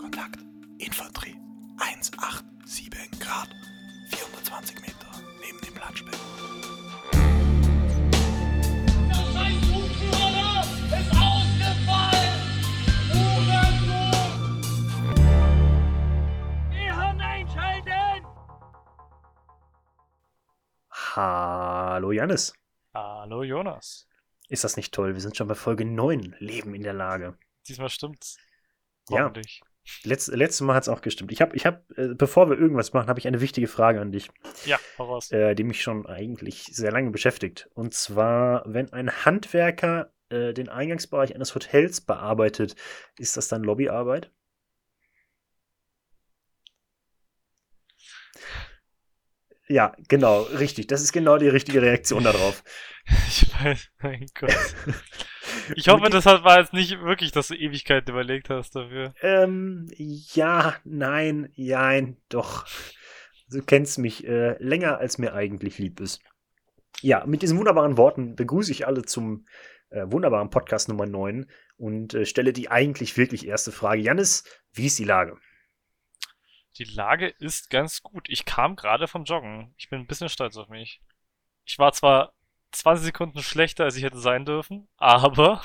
Kontakt. Infanterie. 187 Grad. 420 Meter neben dem Planschbecken. Der scheiß Zugführer ist ausgefallen! Ruhe Wir haben einschalten! Hallo Janis. Hallo Jonas. Ist das nicht toll? Wir sind schon bei Folge 9. Leben in der Lage. Diesmal stimmt's. Ja. Hoffentlich. Letz, letztes Mal hat es auch gestimmt. Ich habe, ich hab, äh, bevor wir irgendwas machen, habe ich eine wichtige Frage an dich, Ja, voraus. äh, die mich schon eigentlich sehr lange beschäftigt. Und zwar, wenn ein Handwerker äh, den Eingangsbereich eines Hotels bearbeitet, ist das dann Lobbyarbeit? Ja, genau, richtig. Das ist genau die richtige Reaktion darauf. Ich weiß, mein Gott. Ich hoffe, das hat- war jetzt nicht wirklich, dass du Ewigkeit überlegt hast dafür. Ähm, ja, nein, jein, doch. Du kennst mich äh, länger, als mir eigentlich lieb ist. Ja, mit diesen wunderbaren Worten begrüße ich alle zum äh, wunderbaren Podcast Nummer 9 und äh, stelle die eigentlich wirklich erste Frage. Janis, wie ist die Lage? Die Lage ist ganz gut. Ich kam gerade vom Joggen. Ich bin ein bisschen stolz auf mich. Ich war zwar 20 Sekunden schlechter, als ich hätte sein dürfen, aber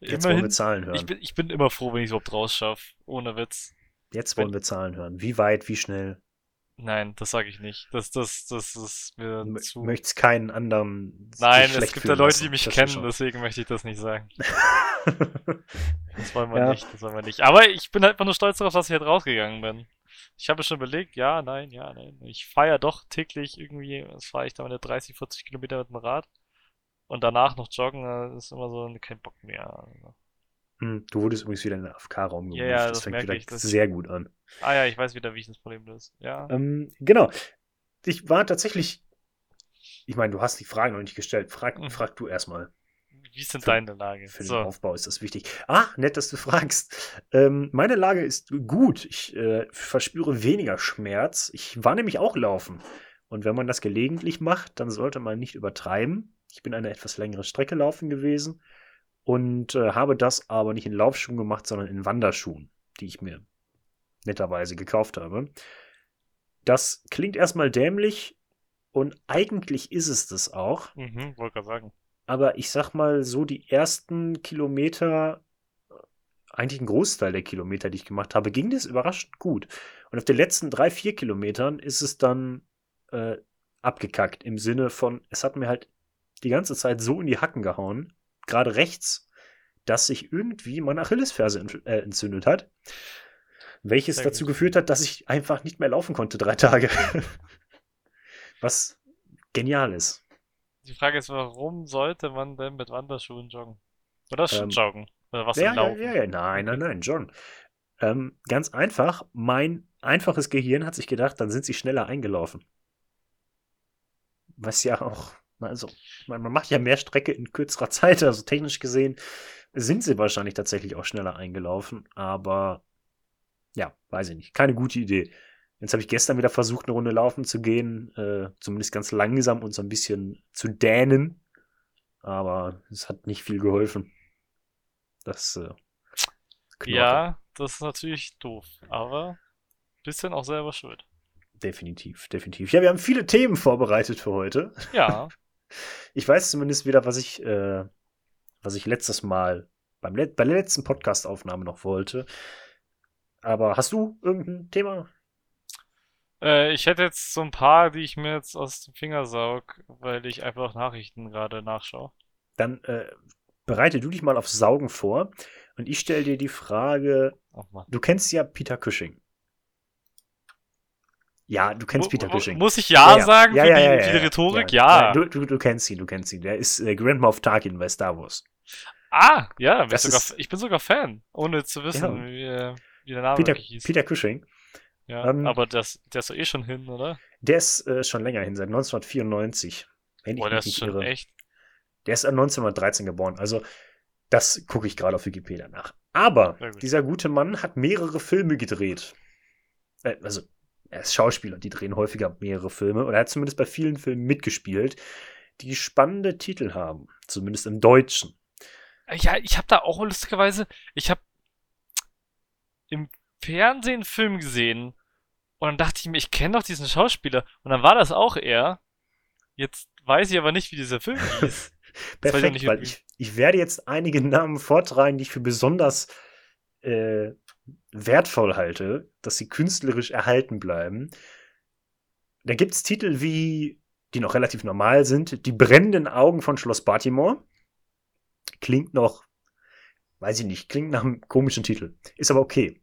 Jetzt wollen wir immerhin, Zahlen hören. ich bin, ich bin immer froh, wenn ich es überhaupt rausschaffe. Ohne Witz. Jetzt wollen wir Zahlen hören. Wie weit, wie schnell? Nein, das sage ich nicht. Das, das, das ist mir Du zu. möchtest keinen anderen. Nein, es gibt ja Leute, lassen. die mich Das kennen, deswegen möchte ich das nicht sagen. Das wollen wir Ja. nicht, das wollen wir nicht. Aber ich bin halt einfach nur stolz darauf, dass ich halt rausgegangen bin. Ich habe schon überlegt, ja, nein, ja, nein. Ich feiere doch täglich irgendwie, das fahre ich da meine 30, 40 Kilometer mit dem Rad. Und danach noch joggen, das ist immer so kein Bock mehr. Hm, Du wurdest übrigens wieder in den AFK-Raum gerufen. Ja, ja, das das fängt wieder ich, sehr gut an. Ah ja, ich weiß wieder, wie ich das Problem löse. Ja. Ähm, genau. Ich war tatsächlich. Ich meine, du hast die Frage noch nicht gestellt. Frag, Mhm. frag du erstmal. Wie ist denn für- deine Lage? Für den So, Aufbau ist das wichtig. Ah, nett, dass du fragst. Ähm, meine Lage ist gut. Ich äh, verspüre weniger Schmerz. Ich war nämlich auch laufen. Und wenn man das gelegentlich macht, dann sollte man nicht übertreiben. Ich bin eine etwas längere Strecke laufen gewesen und äh, habe das aber nicht in Laufschuhen gemacht, sondern in Wanderschuhen, die ich mir netterweise gekauft habe. Das klingt erstmal dämlich und eigentlich ist es das auch. mhm, wollte gerade sagen. Aber ich sag mal, so die ersten Kilometer, eigentlich ein Großteil der Kilometer, die ich gemacht habe, ging das überraschend gut. Und auf den letzten drei, vier Kilometern ist es dann äh, abgekackt. Im Sinne von, es hat mir halt die ganze Zeit so in die Hacken gehauen, gerade rechts, dass sich irgendwie meine Achillesferse ent- äh, entzündet hat. Welches Sehr dazu gut. geführt hat, dass ich einfach nicht mehr laufen konnte, drei Tage. Was genial ist. Die Frage ist, warum sollte man denn mit Wanderschuhen joggen? Oder Ähm, joggen? Oder was Ja, ja, Laufen? ja, ja, nein, nein, nein, John. Ähm, ganz einfach, mein einfaches Gehirn hat sich gedacht, dann sind sie schneller eingelaufen. Was ja auch, also, man, man macht ja mehr Strecke in kürzerer Zeit, also technisch gesehen sind sie wahrscheinlich tatsächlich auch schneller eingelaufen, aber ja, weiß ich nicht, keine gute Idee. Jetzt habe ich gestern wieder versucht, eine Runde laufen zu gehen, äh, zumindest ganz langsam und so ein bisschen zu dänen, aber es hat nicht viel geholfen. Das äh. Ja, das ist natürlich doof, aber bisschen auch selber schuld. Definitiv, definitiv. Ja, wir haben viele Themen vorbereitet für heute. Ja, Ich weiß zumindest wieder, was ich, äh, was ich letztes Mal beim Let bei der letzten Podcast-Aufnahme noch wollte. Aber hast du irgendein Thema? Äh, ich hätte jetzt so ein paar, die ich mir jetzt aus dem Finger saug, weil ich einfach Nachrichten gerade nachschaue. Dann äh, bereite du dich mal auf Saugen vor und ich stelle dir die Frage, Oh du kennst ja Peter Cushing. Ja, du kennst Peter Cushing. Muss ich ja, sagen Ja, für ja, die, ja, für die ja. Rhetorik? Ja, Du, du, du kennst ihn, du kennst ihn. Der ist äh, Grand Moff Tarkin bei Star Wars. Ah, ja, sogar, ist- ich bin sogar Fan, ohne zu wissen, wie, äh, wie der Name Peter, hieß. Peter Cushing. Ja, ähm, aber das, der ist doch eh schon hin, oder? Der ist äh, schon länger hin, seit 1994. Wenn ich Boah, der mich ist nicht schon irre. echt. Der ist 1913 geboren. Also, das gucke ich gerade auf Wikipedia nach. Aber dieser gute Mann hat mehrere Filme gedreht. Äh, also, er ist Schauspieler, die drehen häufiger mehrere Filme. Und er hat zumindest bei vielen Filmen mitgespielt, die spannende Titel haben. Zumindest im Deutschen. Ja, ich habe da auch lustigerweise, ich habe im Fernsehen einen Film gesehen. Und dann dachte ich mir, ich kenne doch diesen Schauspieler. Und dann war das auch er. Jetzt weiß ich aber nicht, wie dieser Film hieß. Ich Perfekt, nicht weil ich, ich werde jetzt einige Namen vortragen, die ich für besonders äh, wertvoll halte, dass sie künstlerisch erhalten bleiben. Da gibt es Titel wie, die noch relativ normal sind, Die brennenden Augen von Schloss Baltimore. Klingt noch, weiß ich nicht, klingt nach einem komischen Titel. Ist aber okay.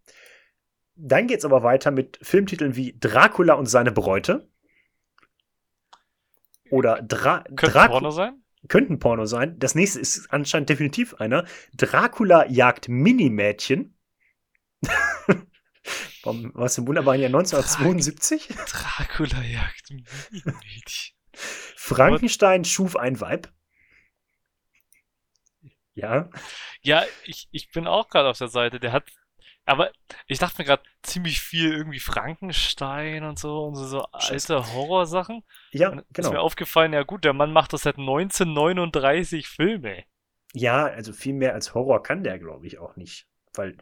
Dann geht's aber weiter mit Filmtiteln wie Dracula und seine Bräute. Oder Dra Könnte Dracu- Porno sein? könnte ein Porno sein. Das nächste ist anscheinend definitiv einer. Dracula jagt Minimädchen. Vom, was im wunderbaren Jahr 1972. Dracula jagt Mädchen. Frankenstein schuf ein Weib. Ja, Ja, ich, ich bin auch gerade auf der Seite. Der hat. Aber ich dachte mir gerade ziemlich viel irgendwie Frankenstein und so und so, so alte Horrorsachen. ja, Und ist mir genau. aufgefallen, ja gut, der Mann macht das seit 1939 Filme. Ja, also viel mehr als Horror kann der, glaube ich, auch nicht. Weil,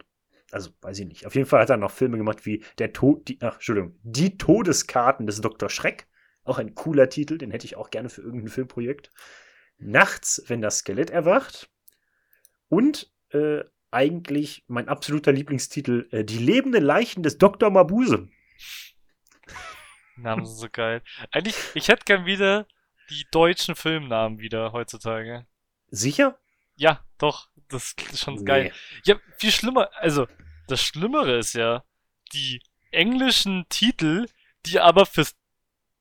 also weiß ich nicht. Auf jeden Fall hat er noch Filme gemacht wie Der Tod, die, ach, Entschuldigung, Die Todeskarten des Dr. Schreck. Auch ein cooler Titel, den hätte ich auch gerne für irgendein Filmprojekt. Nachts, wenn das Skelett erwacht. Und äh, eigentlich mein absoluter Lieblingstitel, äh, Die lebenden Leichen des Dr. Mabuse. Namen sind so geil. Eigentlich, ich hätte gern wieder die deutschen Filmnamen wieder heutzutage. Sicher? Ja, doch, das ist schon geil. Ja, viel schlimmer, also das Schlimmere ist ja, die englischen Titel, die aber fürs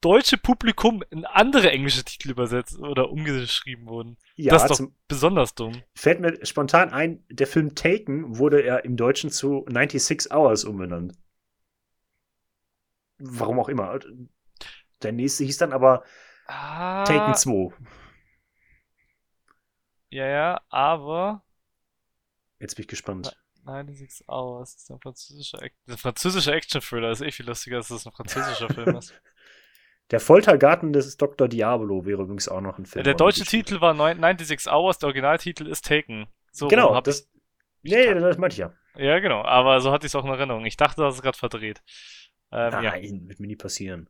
deutsche Publikum in andere englische Titel übersetzt oder umgeschrieben wurden. Ja, das ist doch besonders dumm. fällt mir spontan ein, der Film Taken wurde er im Deutschen zu 96 Hours umbenannt. Warum auch immer. Der nächste hieß dann aber Ah, Taken 2. ja, ja, aber Jetzt bin ich gespannt. 96 Hours ist ein französischer, Ac der französische Action-Thriller ist eh viel lustiger, als das ein französischer Film ist. Der Foltergarten des Dr. Diablo wäre übrigens auch noch ein Film. der er deutsche Titel war 9 96 Hours, der Originaltitel ist Taken. So. Genau, das. Nee, das meinte ich ja. Ja, genau, aber so hatte ich es auch in Erinnerung. Ich dachte, das ist gerade verdreht. Ähm, ja, Nein, wird mir nie passieren.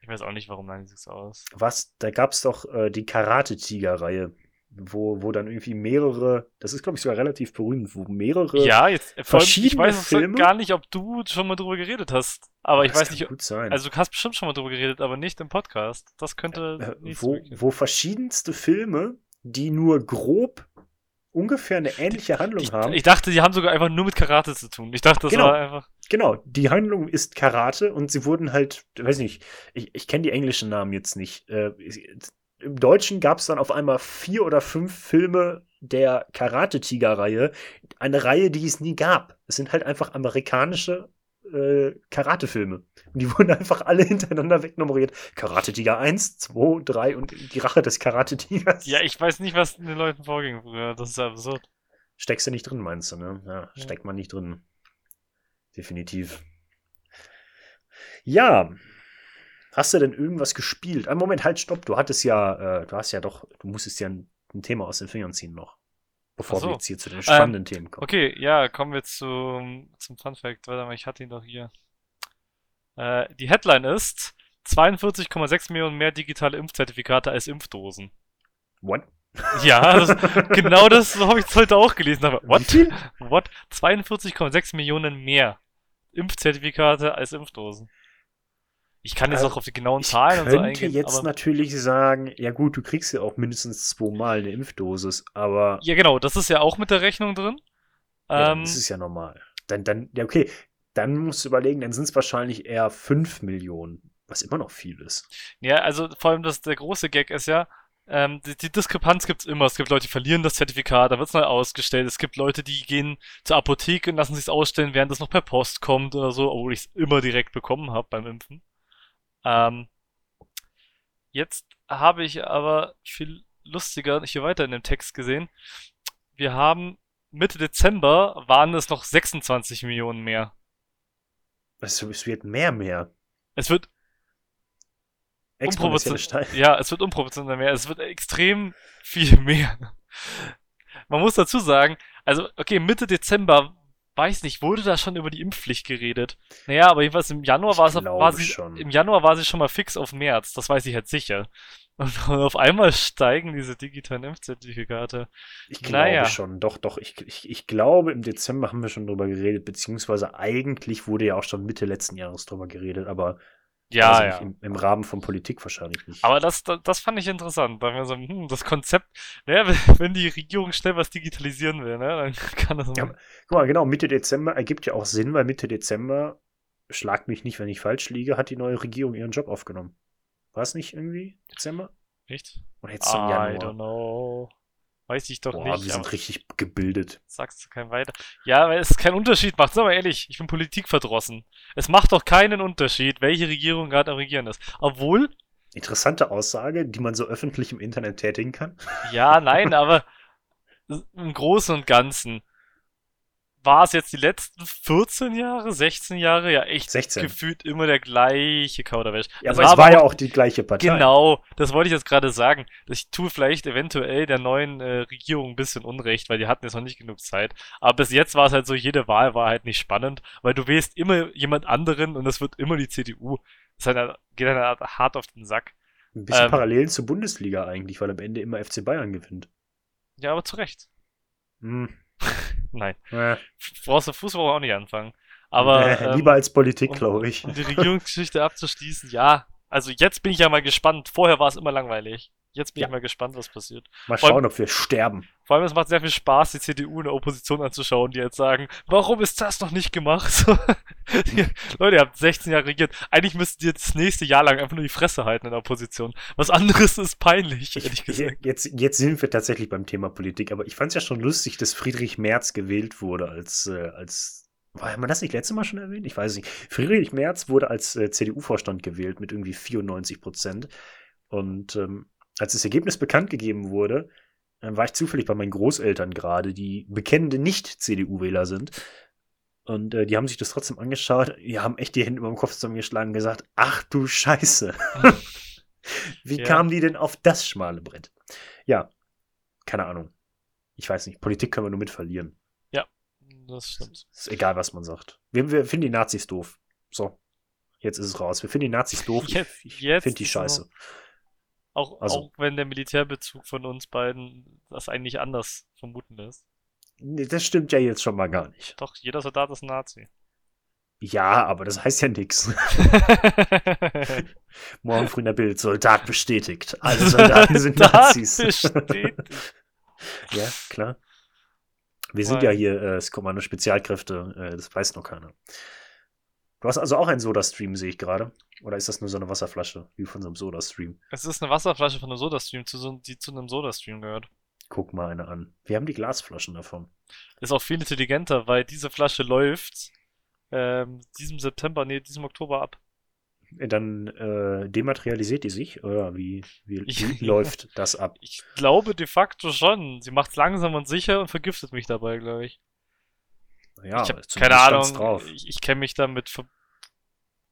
ich weiß auch nicht, warum 96 Hours. Was, da gab es doch äh, die Karate-Tiger-Reihe, wo, wo dann irgendwie mehrere, das ist glaube ich sogar relativ berühmt, wo mehrere. Ja, jetzt, äh, vor allem, ich verschiedene weiß es Filme? gar nicht, ob du schon mal drüber geredet hast. Aber ich weiß nicht, gut sein. also du hast bestimmt schon mal drüber geredet, aber nicht im Podcast. Das könnte äh, nicht wo, wo verschiedenste Filme, die nur grob ungefähr eine ähnliche Handlung ich, haben. ich dachte, die haben sogar einfach nur mit Karate zu tun. Ich dachte, das Genau. war einfach. Genau, die Handlung ist Karate und sie wurden halt, weiß nicht, ich, ich kenne die englischen Namen jetzt nicht. Äh, Im Deutschen gab es dann auf einmal vier oder fünf Filme der Karate-Tiger-Reihe. Eine Reihe, die es nie gab. Es sind halt einfach amerikanische äh, Karate-Filme. Und die wurden einfach alle hintereinander wegnummeriert. Karate-Tiger 1, 2, 3 und die Rache des Karate-Tigers. Ja, ich weiß nicht, was den Leuten vorging früher. Das ist absurd. Steckst du nicht drin, meinst du, ne? Ja, Ja. steckt man nicht drin. Definitiv. Ja. Hast du denn irgendwas gespielt? Ein Moment, halt, stopp. Du hattest ja, äh, du hast ja doch, du musstest ja ein, ein Thema aus den Fingern ziehen noch. Bevor so. wir jetzt hier zu den spannenden Themen kommen. Okay, ja, kommen wir zum, zum Fun Fact. Warte mal, ich hatte ihn doch hier. Äh, die Headline ist 42,6 Millionen mehr digitale Impfzertifikate als Impfdosen. What? Ja, das, genau das so habe ich heute auch gelesen. Aber what? What? 42,6 Millionen mehr Impfzertifikate als Impfdosen. Ich kann jetzt Also, auch auf die genauen Ich Zahlen und so könnte eingehen. jetzt aber, natürlich sagen, ja gut, du kriegst ja auch mindestens zweimal eine Impfdosis, aber ja, genau, das ist ja auch mit der Rechnung drin. ja, Ähm, das ist ja normal. Dann, dann, ja, okay, dann musst du überlegen, dann sind es wahrscheinlich eher 5 Millionen, was immer noch viel ist. Ja, also vor allem das, der große Gag ist ja, ähm, die, die Diskrepanz gibt's immer. Es gibt Leute, die verlieren das Zertifikat, da wird's neu ausgestellt. Es gibt Leute, die gehen zur Apotheke und lassen sich's ausstellen, während es noch per Post kommt oder so, obwohl ich's immer direkt bekommen habe beim Impfen. Ähm, jetzt habe ich aber viel lustiger hier weiter in dem Text gesehen. Wir haben Mitte Dezember waren es noch 26 Millionen mehr. Es, es wird mehr, mehr. Es wird Exponentielle Unproportion- Steigerung. Ja, es wird unproportional mehr. Es wird extrem viel mehr. Man muss dazu sagen, also, okay, Mitte Dezember weiß nicht, wurde da schon über die Impfpflicht geredet? Naja, aber jedenfalls im Januar war, es, glaube war sie, schon. im Januar war sie schon mal fix auf März, das weiß ich halt sicher. Und auf einmal steigen diese digitalen Impfzertifikate. Ich glaube Naja. schon, doch, doch. Ich, ich, ich glaube, im Dezember haben wir schon drüber geredet, beziehungsweise eigentlich wurde ja auch schon Mitte letzten Jahres drüber geredet, aber Ja, ich ja. im, im Rahmen von Politik wahrscheinlich nicht. Aber das, das, das fand ich interessant. Da haben wir so, hm, das Konzept, naja, wenn die Regierung schnell was digitalisieren will, ne, dann kann das. Ja, Guck mal, genau, Mitte Dezember ergibt ja auch Sinn, weil Mitte Dezember, schlag mich nicht, wenn ich falsch liege, hat die neue Regierung ihren Job aufgenommen. War es nicht irgendwie Dezember? Echt? Oder jetzt zum I don't Januar? know. Weiß ich doch Boah, nicht. wir sind richtig gebildet. sagst du kein weiter. Ja, weil es keinen Unterschied macht. Sag mal ehrlich, ich bin politikverdrossen. Es macht doch keinen Unterschied, welche Regierung gerade am Regieren ist. Obwohl, Interessante Aussage, die man so öffentlich im Internet tätigen kann. ja, nein, aber im Großen und Ganzen war es jetzt die letzten 14 Jahre, 16 Jahre ja echt 16. gefühlt immer der gleiche Kauderwelsch. Ja, aber es war ja auch die gleiche Partei. Genau, das wollte ich jetzt gerade sagen. Ich tue vielleicht eventuell der neuen äh, Regierung ein bisschen Unrecht, weil die hatten jetzt noch nicht genug Zeit. Aber bis jetzt war es halt so, jede Wahl war halt nicht spannend, weil du wählst immer jemand anderen und das wird immer die CDU. Das halt, geht halt hart auf den Sack. Ein bisschen Ähm, Parallelen zur Bundesliga eigentlich, weil am Ende immer FC Bayern gewinnt. Ja, aber zu Recht. Hm. Nein. Äh, Brauchst du Fußball auch nicht anfangen. Aber äh, ähm, lieber als Politik, glaube ich. um die Regierungsgeschichte abzuschließen, ja. Also jetzt bin ich ja mal gespannt. Vorher war es immer langweilig. Jetzt bin Ja. ich mal gespannt, was passiert. Mal vor allem- schauen, ob wir sterben. Vor allem, es macht sehr viel Spaß, die CDU in der Opposition anzuschauen, die jetzt sagen, warum ist das noch nicht gemacht? Ihr- Leute, ihr habt 16 Jahre regiert. Eigentlich müsstet ihr das nächste Jahr lang einfach nur die Fresse halten in der Opposition. Was anderes ist peinlich, ehrlich Ich, gesagt. jetzt, jetzt sind wir tatsächlich beim Thema Politik, aber ich fand es ja schon lustig, dass Friedrich Merz gewählt wurde als, äh, als war- haben wir das nicht letztes Mal schon erwähnt? Ich weiß es nicht. Friedrich Merz wurde als äh, CDU-Vorstand gewählt mit irgendwie 94 Prozent. Und ähm, als das Ergebnis bekannt gegeben wurde, dann war ich zufällig bei meinen Großeltern gerade, die bekennende Nicht-CDU-Wähler sind. Und äh, die haben sich das trotzdem angeschaut. Die haben echt die Hände über dem Kopf zusammengeschlagen und gesagt, ach du Scheiße. Wie Ja. kamen die denn auf das schmale Brett? Ja, keine Ahnung. Ich weiß nicht. Politik können wir nur mit verlieren. Das stimmt. Ist egal, was man sagt. Wir, wir finden die Nazis doof. So. Jetzt ist es raus. Wir finden die Nazis doof. Jetzt- ich jetzt finde die scheiße. Auch, Also- auch wenn der Militärbezug von uns beiden das eigentlich anders vermuten lässt. Nee, Das stimmt ja jetzt schon mal gar nicht. Doch, jeder Soldat ist ein Nazi. Ja, aber das heißt ja nichts. Morgen früh in der Bild. Soldat bestätigt. Alle Soldaten sind Nazis. bestätigt. ja, klar. Wir sind ja Nein. hier äh, das Kommando Spezialkräfte. Äh, das weiß noch keiner. Du hast also auch einen Soda-Stream, sehe ich gerade. Oder ist das nur so eine Wasserflasche, wie von so einem Soda-Stream? Es ist eine Wasserflasche von einem Sodastream, die zu einem Sodastream gehört. Guck mal eine an. Wir haben die Glasflaschen davon. Ist auch viel intelligenter, weil diese Flasche läuft ähm, diesem September, nee, diesem Oktober ab. Äh, Dann äh, dematerialisiert die sich? Oder wie, wie, läuft das ab? Ich glaube de facto schon. Sie macht's langsam und sicher und vergiftet mich dabei, glaube ich. Ja, ich habe keine Ahnung. Drauf. Ich, ich kenne mich da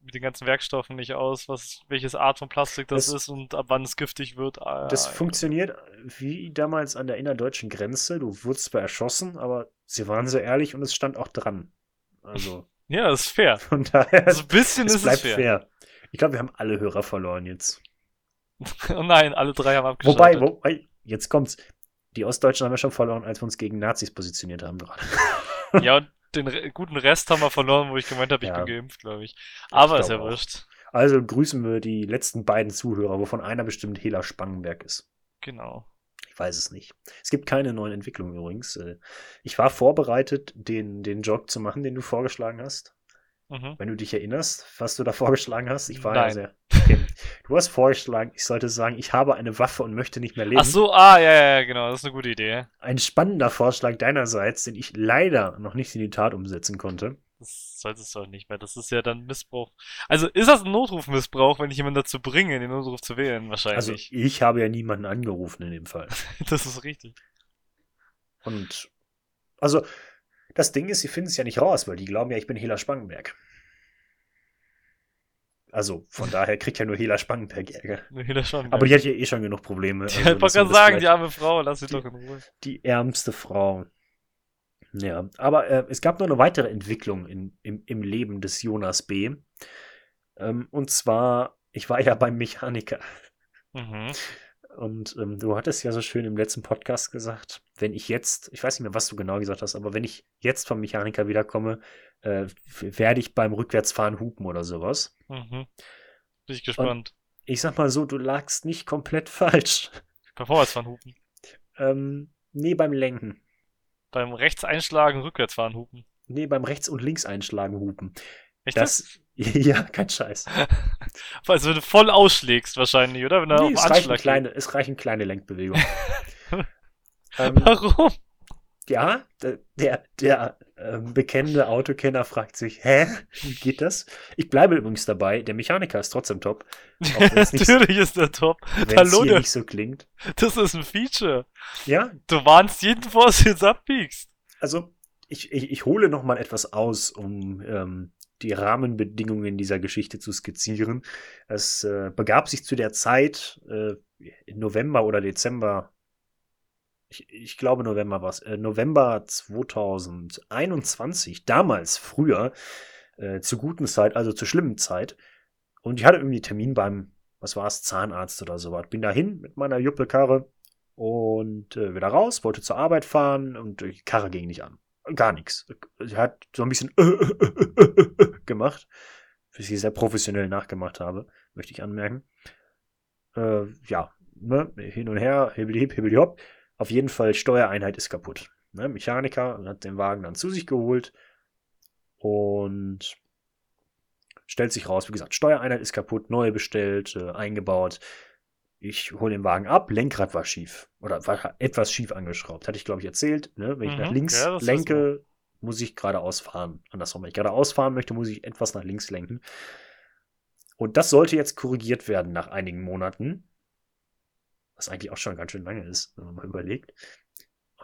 mit, den ganzen Werkstoffen nicht aus, was welches Art von Plastik das, Das- ist und ab wann es giftig wird. Ah, Das ja. funktioniert wie damals an der innerdeutschen Grenze. Du wurdest zwar erschossen, aber sie waren so ehrlich und es stand auch dran. Also Ja, das ist fair. von daher, So ein bisschen es ist bleibt es fair. fair. Ich glaube, wir haben alle Hörer verloren jetzt. Oh nein, alle drei haben abgeschaltet. Wobei, wobei, jetzt kommt's. Die Ostdeutschen haben ja schon verloren, als wir uns gegen Nazis positioniert haben gerade. Ja, und den guten Rest haben wir verloren, wo ich gemeint habe, ich Ja. bin geimpft, glaube ich. Aber ist ja wurscht. Also grüßen wir die letzten beiden Zuhörer, wovon einer bestimmt Hela Spangenberg ist. Genau. Ich weiß es nicht. Es gibt keine neuen Entwicklungen übrigens. Äh, Ich war vorbereitet, den, den Jog zu machen, den du vorgeschlagen hast. Mhm. Wenn du dich erinnerst, was du da vorgeschlagen hast. Ich war ja Nein. sehr. Okay. Du hast vorgeschlagen, ich sollte sagen, ich habe eine Waffe und möchte nicht mehr leben. Ach so, ah, ja, ja, genau, das ist eine gute Idee. Ein spannender Vorschlag deinerseits, den ich leider noch nicht in die Tat umsetzen konnte. Das solltest du auch nicht mehr. Das ist ja dann Missbrauch. Also ist das ein Notrufmissbrauch, wenn ich jemanden dazu bringe, den Notruf zu wählen? Also Wahrscheinlich. ich habe ja niemanden angerufen in dem Fall. das ist richtig. Und also das Ding ist, sie finden es ja nicht raus, weil die glauben ja, ich bin Hela Spangenberg. Also von daher kriegt ja nur Hela Spangenberg Ärger. Das schon. Aber die hat ja eh schon genug Probleme. die also lassen gerade sagen, die arme Frau, lass sie doch in Ruhe. die ärmste Frau. Ja, aber äh, es gab noch eine weitere Entwicklung in, im, im Leben des Jonas B. Ähm, und zwar, ich war ja beim Mechaniker. Mhm. Und ähm, du hattest ja so schön im letzten Podcast gesagt, wenn ich jetzt, ich weiß nicht mehr, was du genau gesagt hast, aber wenn ich jetzt vom Mechaniker wiederkomme, äh, werde ich beim Rückwärtsfahren hupen oder sowas. Mhm. Bin ich gespannt. Ich sag mal so, du lagst nicht komplett falsch. Beim Vorwärtsfahren hupen. Ähm, nee, beim Lenken. Beim rechts einschlagen, rückwärts fahren hupen. Nee, beim Rechts- und Links einschlagen hupen. Echt Das, ja, kein Scheiß. Also wenn du voll ausschlägst wahrscheinlich, oder? Wenn er Nee, auf es, reichen kleine, es reichen kleine Lenkbewegungen. ähm. Warum? ja, der, der, ähm, bekennende Autokenner fragt sich, hä, wie geht das? Ich bleibe übrigens dabei, der Mechaniker ist trotzdem top. Natürlich ist der top. Wenn es Hallo, hier nicht so klingt. Das ist ein Feature. Ja, Du warnst jeden, bevor du jetzt abbiegst. also ich, ich, ich hole noch mal etwas aus, um ähm, die Rahmenbedingungen dieser Geschichte zu skizzieren. Es äh, begab sich zu der Zeit, äh, November oder Dezember, ich, ich glaube November war es, äh, November 2021, damals früher, äh, zur guten Zeit, also zur schlimmen Zeit. Und ich hatte irgendwie Termin beim, was war es, Zahnarzt oder sowas. Bin dahin mit meiner Juppelkarre und äh, wieder raus, wollte zur Arbeit fahren und die Karre ging nicht an. Gar nichts. Sie hat so ein bisschen gemacht, was ich sehr professionell nachgemacht habe, möchte ich anmerken. Äh, ja, ne, hin und her, hibbeli hibbeli hopp. Auf jeden Fall, Steuereinheit ist kaputt. Ne, Mechaniker hat den Wagen dann zu sich geholt und stellt sich raus, wie gesagt, Steuereinheit ist kaputt, neu bestellt, äh, eingebaut. Ich hole den Wagen ab, Lenkrad war schief. Oder war etwas schief angeschraubt. Hatte ich, glaube ich, erzählt. Ne? Wenn ich Mhm, nach links ja, lenke, muss ich geradeaus fahren. Andersrum, wenn ich geradeaus fahren möchte, muss ich etwas nach links lenken. Und das sollte jetzt korrigiert werden nach einigen Monaten. Was eigentlich auch schon ganz schön lange ist, wenn man mal überlegt.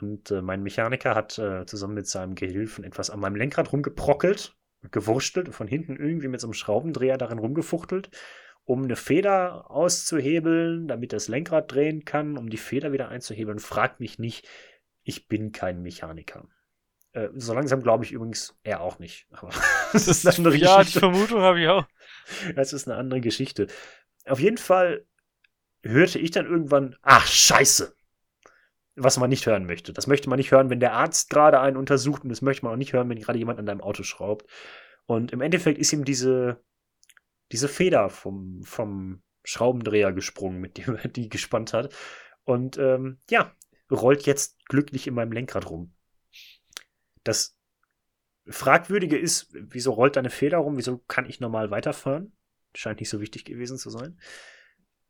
Und äh, mein Mechaniker hat äh, zusammen mit seinem Gehilfen etwas an meinem Lenkrad rumgeprockelt, gewurstelt und von hinten irgendwie mit so einem Schraubendreher darin rumgefuchtelt, um eine Feder auszuhebeln, damit das Lenkrad drehen kann, um die Feder wieder einzuhebeln. Fragt mich nicht, ich bin kein Mechaniker. Äh, so langsam glaube ich übrigens er auch nicht. Aber das ist eine andere ja, die Geschichte. Vermutung habe ich auch. Das ist eine andere Geschichte. Auf jeden Fall hörte ich dann irgendwann, ach scheiße, was man nicht hören möchte. Das möchte man nicht hören, wenn der Arzt gerade einen untersucht und das möchte man auch nicht hören, wenn gerade jemand an deinem Auto schraubt. Und im Endeffekt ist ihm diese, diese Feder vom, vom Schraubendreher gesprungen, mit dem er die gespannt hat. Und ähm, ja, rollt jetzt glücklich in meinem Lenkrad rum. Das Fragwürdige ist, wieso rollt da eine Feder rum? Wieso kann ich normal weiterfahren? Scheint nicht so wichtig gewesen zu sein.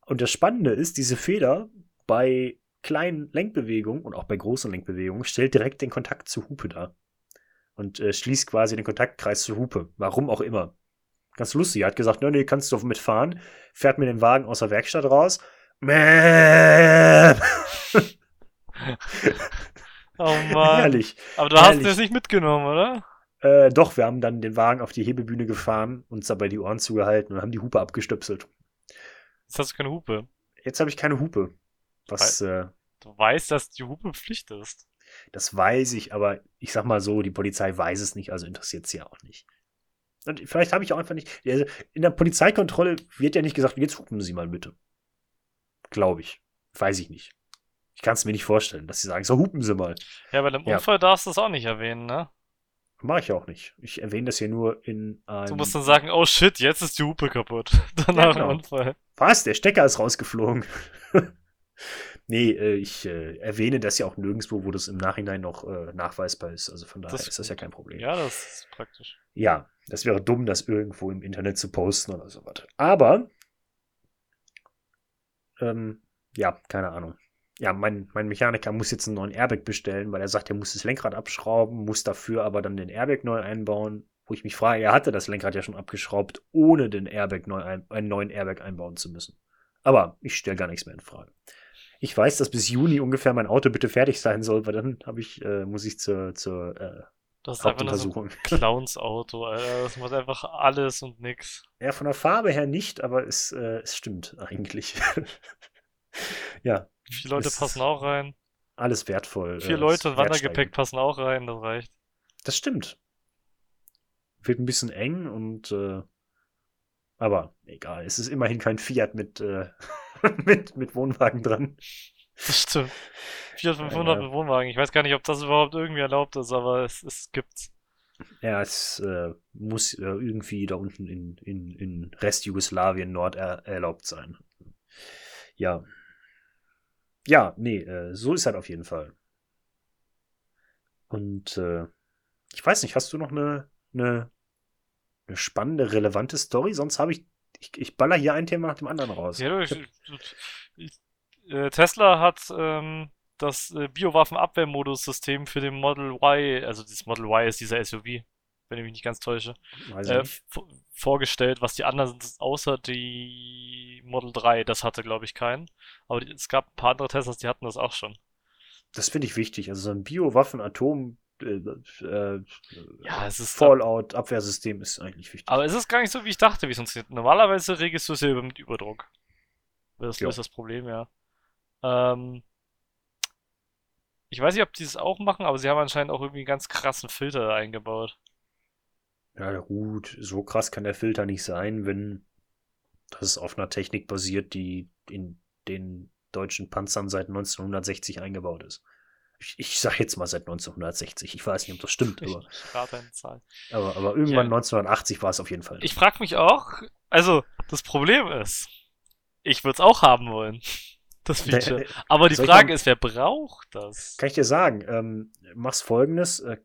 Und das Spannende ist, diese Feder bei kleinen Lenkbewegungen und auch bei großen Lenkbewegungen stellt direkt den Kontakt zur Hupe dar. Und äh, schließt quasi den Kontaktkreis zur Hupe. Warum auch immer. Ganz lustig. Er hat gesagt, nee, nee, kannst du mitfahren. Fährt mir den Wagen aus der Werkstatt raus. Oh Mann. Herrlich. Aber du hast Herrlich. das nicht mitgenommen, oder? Äh, doch, wir haben dann den Wagen auf die Hebebühne gefahren, uns dabei die Ohren zugehalten und haben die Hupe abgestöpselt. Jetzt hast du keine Hupe. Jetzt habe ich keine Hupe. Was, äh, Du weißt, dass die Hupe Pflicht ist. das weiß ich, aber ich sag mal so, die Polizei weiß es nicht, also interessiert sie ja auch nicht. Und vielleicht habe ich auch einfach nicht. Also in der Polizeikontrolle wird ja nicht gesagt, jetzt hupen Sie mal bitte. Glaube ich. Weiß ich nicht. Ich kann es mir nicht vorstellen, dass sie sagen, so hupen Sie mal. Ja, bei einem Ja. Unfall darfst du es auch nicht erwähnen, ne? Mache ich auch nicht. Ich erwähne das hier nur in einem. Du musst dann sagen, oh shit, jetzt ist die Hupe kaputt. Danach genau. ein Unfall. Was? Der Stecker ist rausgeflogen. nee, äh, ich äh, erwähne das ja auch nirgendwo, wo das im Nachhinein noch äh, nachweisbar ist. Also von daher Das ist das ja kein Problem. Ja, das ist praktisch. Ja, das wäre dumm, das irgendwo im Internet zu posten oder sowas. Aber, ähm, ja, keine Ahnung. Ja, mein, mein Mechaniker muss jetzt einen neuen Airbag bestellen, weil er sagt, er muss das Lenkrad abschrauben, muss dafür aber dann den Airbag neu einbauen. Wo ich mich frage, er hatte das Lenkrad ja schon abgeschraubt, ohne den Airbag neu ein, einen neuen Airbag einbauen zu müssen. Aber ich stelle gar nichts mehr in Frage. Ich weiß, dass bis Juni ungefähr mein Auto bitte fertig sein soll, weil dann habe ich, äh, muss ich zur, zur äh, Das ist einfach nur so ein. Clowns-Auto, Alter. Das macht einfach alles und nix. Ja, von der Farbe her nicht, aber es, äh, es stimmt eigentlich. ja, Viele Leute passen auch rein? alles wertvoll. Vier äh, Leute und Wandergepäck passen auch rein, das reicht. Das stimmt. Wird ein bisschen eng und äh, aber egal, es ist immerhin kein Fiat mit, äh, mit, mit Wohnwagen dran. Das stimmt. 400, 500 Ja. mit Wohnwagen. Ich weiß gar nicht, ob das überhaupt irgendwie erlaubt ist, aber es, es gibt's. Ja, es äh, muss äh, irgendwie da unten in, in, in Rest-Jugoslawien Nord er, erlaubt sein. Ja. Ja, nee, äh, so ist halt auf jeden Fall. Und äh, ich weiß nicht, hast du noch eine, eine, eine spannende, relevante Story? Sonst habe ich, ich, ich baller hier ein Thema nach dem anderen raus. Ja, ich, ich, äh, Tesla hat ähm, das äh, Biowaffenabwehrmodus-System für den Model Y, also das Model Y ist dieser SUV, wenn ich mich nicht ganz täusche, äh, vorgestellt, was die anderen sind, außer die Model 3, das hatte, glaube ich, keinen. Aber die, es gab ein paar andere Teslas, die hatten das auch schon. Das finde ich wichtig. Also so ein Biowaffen, Atom, äh, äh, Ja, es ist- ist eigentlich wichtig. Aber es ist gar nicht so, wie ich dachte, wie es funktioniert. Normalerweise regelst du es ja über mit Überdruck. Das löst das Problem, ja. Ähm, ich weiß nicht, ob die es auch machen, aber sie haben anscheinend auch irgendwie einen ganz krassen Filter eingebaut. Ja, gut, so krass kann der Filter nicht sein, wenn das auf einer Technik basiert, die in den deutschen Panzern seit 1960 eingebaut ist. Ich, ich sag jetzt mal seit 1960. Ich weiß nicht, ob das stimmt, aber, aber, aber irgendwann Ja. 1980 war es auf jeden Fall. Ich frage mich auch, also das Problem ist, ich würde es auch haben wollen, das Feature. Aber die Frage mal- ist, wer braucht das? Kann ich dir sagen, ähm, mach's folgendes, äh,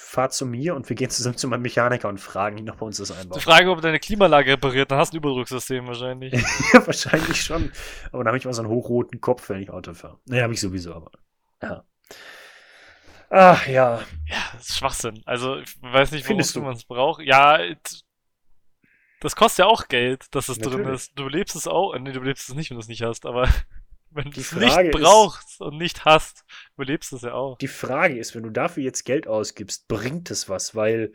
fahr zu mir und wir gehen zusammen zu meinem Mechaniker und fragen ihn, ob er uns das Die einbaut. Frage, ob er deine Klimaanlage repariert, dann hast du ein Überdrucksystem wahrscheinlich. Ja, wahrscheinlich schon. Aber dann habe ich mal so einen hochroten Kopf, wenn ich Auto fahre. Nee, habe ich sowieso, aber. Ja. Ach ja. Ja, das ist Schwachsinn. Also, ich weiß nicht, du? man es braucht. Ja, das kostet ja auch Geld, dass es drin Natürlich. ist. Du belebst es auch. äh, Nee, du belebst es nicht, wenn du es nicht hast, aber wenn du es nicht Frage ist- brauchst und nicht hast, überlebst du es ja auch. Die Frage ist, wenn du dafür jetzt Geld ausgibst, bringt es was? Weil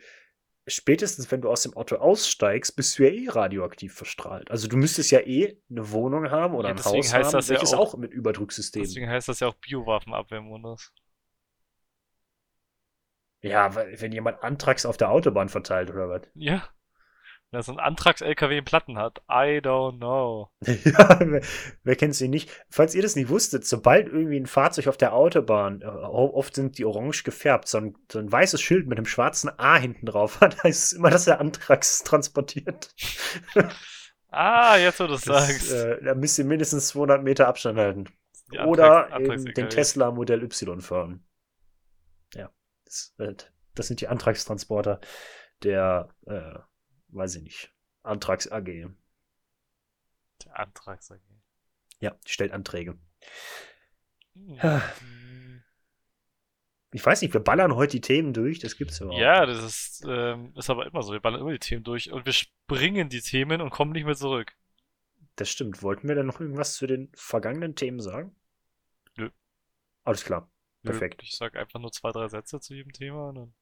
spätestens, wenn du aus dem Auto aussteigst, bist du ja eh radioaktiv verstrahlt. Also du müsstest ja eh eine Wohnung haben oder Ja, ein deswegen Haus heißt haben, das ja welches auch- auch, mit Überdrucksystem. Deswegen heißt das ja auch Biowaffenabwehrmodus. Ja, weil, wenn jemand Antrax auf der Autobahn verteilt oder was? Ja. Wenn er so einen Antrags-LKW in Platten hat. I don't know. Ja, wer, wer kennt sie nicht? Falls ihr das nicht wusstet, sobald irgendwie ein Fahrzeug auf der Autobahn, äh, oft sind die orange gefärbt, so ein, so ein weißes Schild mit einem schwarzen A hinten drauf hat, heißt es immer, dass er Antrax transportiert. Ah, jetzt wo du es Das, sagst. äh, da müsst ihr mindestens 200 Meter Abstand halten. Die Oder Antrags- den Tesla Modell Y fahren. Ja, das, äh, das sind die Antragstransporter der, äh, weiß ich nicht, Antrags AG. Der Antrags-LKW. Ja, die stellt Anträge. Hm. Ich weiß nicht, wir ballern heute die Themen durch, das gibt's überhaupt. Ja, das ist, ähm, ist aber immer so. Wir ballern immer die Themen durch und wir springen die Themen und kommen nicht mehr zurück. Das stimmt. Wollten wir denn noch irgendwas zu den vergangenen Themen sagen? Nö. Alles klar. Nö, Perfekt. Ich sag einfach nur zwei, drei Sätze zu jedem Thema und dann,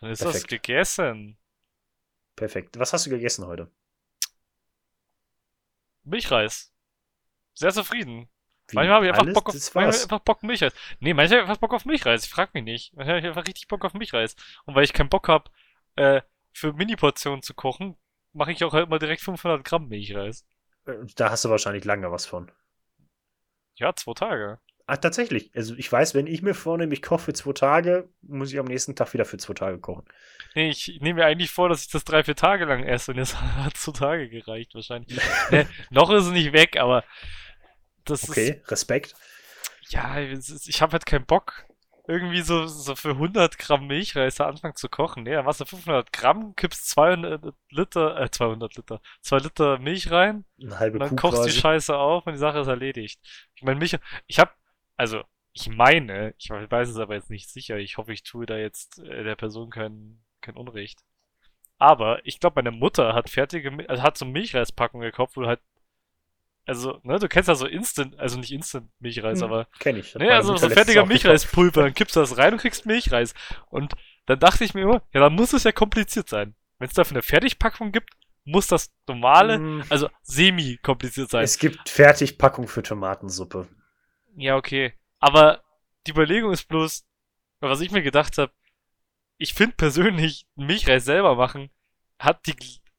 dann ist das Perfekt. gegessen. Perfekt. Was hast du gegessen heute? Milchreis. Sehr zufrieden. Wie, manchmal habe ich einfach? Bock auf, manchmal einfach Bock auf Milchreis. Nee, manchmal hab ich einfach Bock auf Milchreis. Ich frag mich nicht. Manchmal habe ich einfach richtig Bock auf Milchreis. Und weil ich keinen Bock hab, äh, für Mini-Portionen zu kochen, mache ich auch halt mal direkt 500 Gramm Milchreis. Äh, Da hast du wahrscheinlich lange was von. Ja, zwei Tage. Ah, tatsächlich. Also ich weiß, wenn ich mir vornehme, ich koche für zwei Tage, muss ich am nächsten Tag wieder für zwei Tage kochen. Nee, ich, nehme mir eigentlich vor, dass ich das drei, vier Tage lang esse und jetzt hat zwei Tage gereicht wahrscheinlich. nee, noch ist es nicht weg, aber das ist, Okay, Respekt. ja, es ich habe halt keinen Bock, irgendwie so, so für 100 Gramm Milchreis da anfangen zu kochen. Nee, dann machst du 500 Gramm, kippst 200 Liter, äh, 200 Liter, 2 Liter Milch rein Eine halbe und dann Kuh kochst du die. Scheiße auf und die Sache ist erledigt. Ich meine, Milch, ich habe, also, ich meine, ich weiß es aber jetzt nicht sicher, ich hoffe, ich tue da jetzt äh, der Person kein, kein Unrecht. Aber ich glaube, meine Mutter hat fertige, also hat so Milchreispackungen gekauft, wo halt, also, ne, du kennst ja so Instant, also nicht Instant Milchreis, Hm, aber Kenn ich. Meine also so fertiger. Milchreispulver, dann kippst du das rein und kriegst Milchreis. Und dann dachte ich mir immer, ja, dann muss es ja kompliziert sein. Wenn es dafür eine Fertigpackung gibt, muss das normale, Hm, also semi-kompliziert sein. Es gibt Fertigpackung für Tomatensuppe. Ja, okay. Aber die Überlegung ist bloß, was ich mir gedacht habe, ich finde persönlich, Milchreis selber machen hat die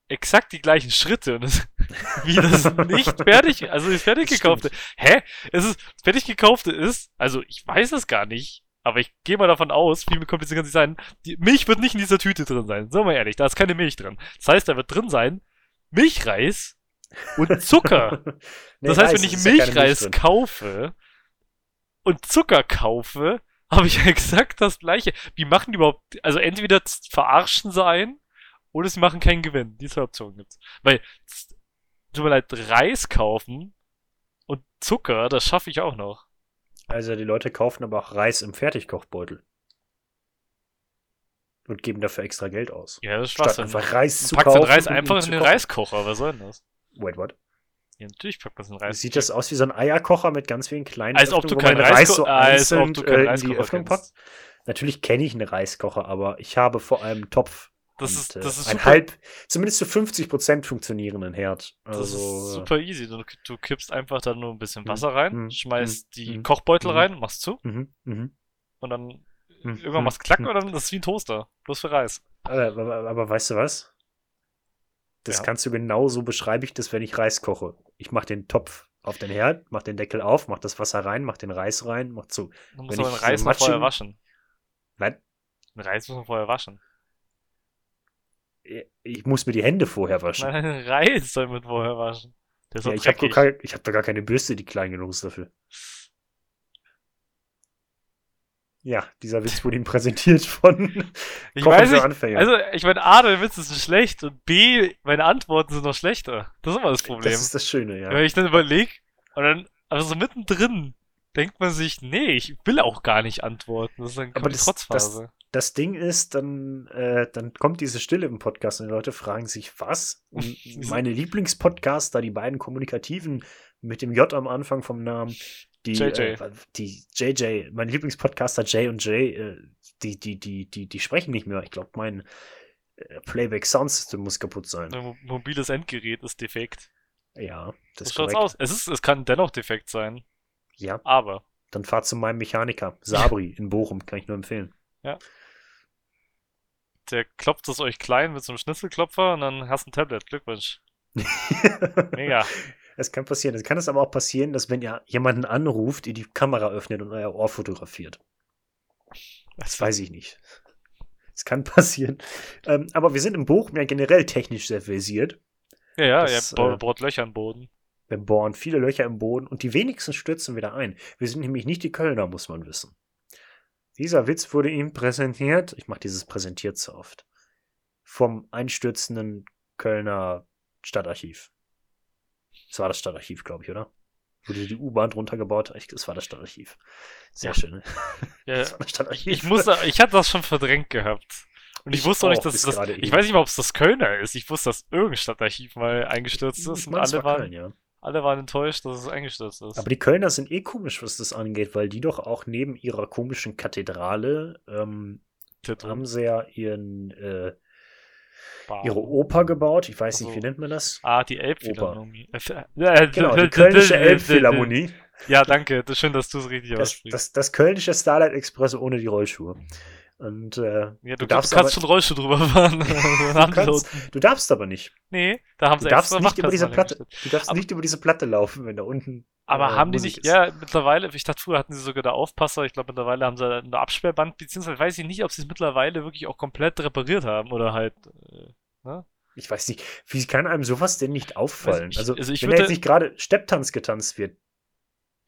exakt die gleichen Schritte und das, wie das nicht fertig, also das fertig Das gekaufte. Hä? Es ist, das fertig gekaufte ist, also ich weiß es gar nicht, aber ich gehe mal davon aus, viel kompliziert kann es sein, die Milch wird nicht in dieser Tüte drin sein. Sagen wir ehrlich, da ist keine Milch drin. Das heißt, da wird drin sein Milchreis und Zucker. Nee, Das heißt, wenn ich Milch Milchreis drin. kaufe und Zucker kaufe, habe ich exakt das gleiche. Wie machen die überhaupt, also entweder verarschen sie einen oder sie machen keinen Gewinn. Die zwei Optionen gibt's. Weil, tut mir leid, Reis kaufen und Zucker, das schaffe ich auch noch. Also die Leute kaufen aber auch Reis im Fertigkochbeutel. Und geben dafür extra Geld aus. Ja, das ist Statt Schwachsinn. einfach Reis zu Man packt den kaufen. Reis einfach in den. Reiskocher, was soll denn das? Wait, what? Ja, natürlich packt es in Reis. Sieht das aus wie so ein Eierkocher mit ganz vielen kleinen Als ob du keinen Reis so als ob du keinen äh, in die Öffnung packt? Natürlich kenne ich einen Reiskocher, aber ich habe vor allem einen Topf. Das und, ist, äh, das ist ein super, halb, zumindest zu 50% funktionierenden Herd. Also, das ist super easy. Du, du kippst einfach da nur ein bisschen Mhm. Wasser rein, Mhm. schmeißt die Mhm. Kochbeutel Mhm. rein, machst zu Mhm, mhm, und dann mhm, irgendwann mhm, machst klacken mhm. und dann das ist wie ein Toaster. Bloß für Reis. Aber, aber, aber weißt du was? Das Ja. kannst du genau so beschreibe ich das, wenn ich Reis koche. Ich mache den Topf auf den Herd, mach den Deckel auf, mach das Wasser rein, mach den Reis rein, mach zu. Du musst Wenn aber den ich so Reis noch vorher waschen. Nein, Den Reis muss man vorher waschen. ich muss mir die Hände vorher waschen. Nein, den Reis soll man vorher waschen. Ja, ich habe ich hab da gar keine Bürste, die klein genug ist dafür. Ja, dieser Witz wurde ihm präsentiert von Ich Kochen weiß nicht, Anfänger. also ich meine, A, der Witz ist schlecht und B, meine Antworten sind noch schlechter. Das ist immer das Problem. das ist das Schöne, ja. Wenn ich dann überlege und dann, aber so mittendrin denkt man sich, nee, ich will auch gar nicht antworten. Das ist dann Aber das- Trotzphase. Das Ding ist, dann, äh, dann kommt diese Stille im Podcast und die Leute fragen sich, was? Und meine Lieblingspodcaster, die beiden Kommunikativen mit dem J am Anfang vom Namen, die JJ. Äh, die JJ, mein Lieblingspodcaster J und J, äh, die, die, die, die, die sprechen nicht mehr. Ich glaube, mein äh, Playback Sound System muss kaputt sein. Ein mo- mobiles Endgerät ist defekt. Ja, das So schaut's aus. Es, ist, es kann dennoch defekt sein. Ja, Aber dann fahr zu meinem Mechaniker, Sabri in Bochum, kann ich nur empfehlen. der klopft es euch klein mit so einem Schnitzelklopfer und dann hast du ein Tablet. Glückwunsch. Mega. Es kann passieren. Es kann es aber auch passieren, dass wenn ihr jemanden anruft, ihr die Kamera öffnet und euer Ohr fotografiert. Das weiß ich nicht. Es kann passieren. Ähm, aber wir sind im Bochum ja generell technisch sehr versiert. Ja, ja, Das, ihr bo- äh, bohrt Löcher im Boden. Wir bohren viele Löcher im Boden und die wenigsten stürzen wieder ein. Wir sind nämlich nicht die Kölner, muss man wissen. Dieser Witz wurde ihm präsentiert, ich mache dieses präsentiert so oft, vom einstürzenden Kölner Stadtarchiv. Das war das Stadtarchiv, glaube ich, oder? Wurde die U-Bahn drunter gebaut? Das war das Stadtarchiv. Sehr Ja. schön. ne? Ja, Das war das Stadtarchiv. ich muss, ich hatte das schon verdrängt gehabt. Und ich, Ich wusste auch nicht, dass das, ich eben. weiß nicht mal, ob es das Kölner ist. Ich wusste, dass irgendein Stadtarchiv mal eingestürzt ist und es alle war waren, Köln, ja. alle waren enttäuscht, dass es eingestürzt ist. Aber die Kölner sind eh komisch, was das angeht, weil die doch auch neben ihrer komischen Kathedrale ähm, haben sie ja ihren, äh, Bar. ihre Oper gebaut. Ich weiß Ach nicht, wie nennt man das? Ah, die Elbphilharmonie. Äh, Genau, die Kölnische Elbphilharmonie. Ja, danke. Das ist schön, dass du es richtig Das, aussprichst. das, das Kölnische Starlight Express ohne die Rollschuhe. Und äh, ja, du, du du darfst kannst aber- schon Rollstuhl drüber fahren. du, kannst, du darfst aber nicht. nee, da haben Du sie darfst extra nicht über diese Platte. hingestellt. Du darfst Aber- nicht über diese Platte laufen, wenn da unten. Aber äh, haben die Musik nicht, ist. ja, mittlerweile, ich dachte, früher hatten sie sogar da Aufpasser. Ich glaube, mittlerweile haben sie eine Absperrband, beziehungsweise weiß ich nicht, ob sie es mittlerweile wirklich auch komplett repariert haben oder halt. Äh, Ich weiß nicht, wie kann einem sowas denn nicht auffallen? ich- also, also ich wenn würde- jetzt nicht gerade Stepptanz getanzt wird,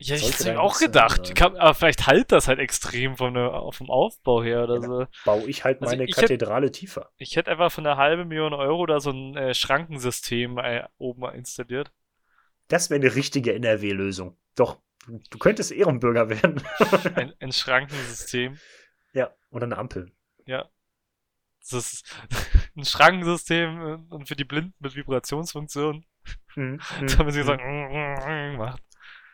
ja, ich hätte auch gedacht. Kann, aber vielleicht halt das halt extrem von der, vom Aufbau her oder Ja, so. baue ich halt Also meine ich hätt- Kathedrale tiefer. Ich hätte einfach für eine halbe Million Euro da so ein äh, Schrankensystem äh, oben installiert. Das wäre eine richtige NRW-Lösung. Doch, du, könntest Ehrenbürger werden. Ein, ein Schrankensystem. ja, oder eine Ampel. Das ist ein Schrankensystem äh, und für die Blinden mit Vibrationsfunktion, Mhm, damit sie sagen, macht.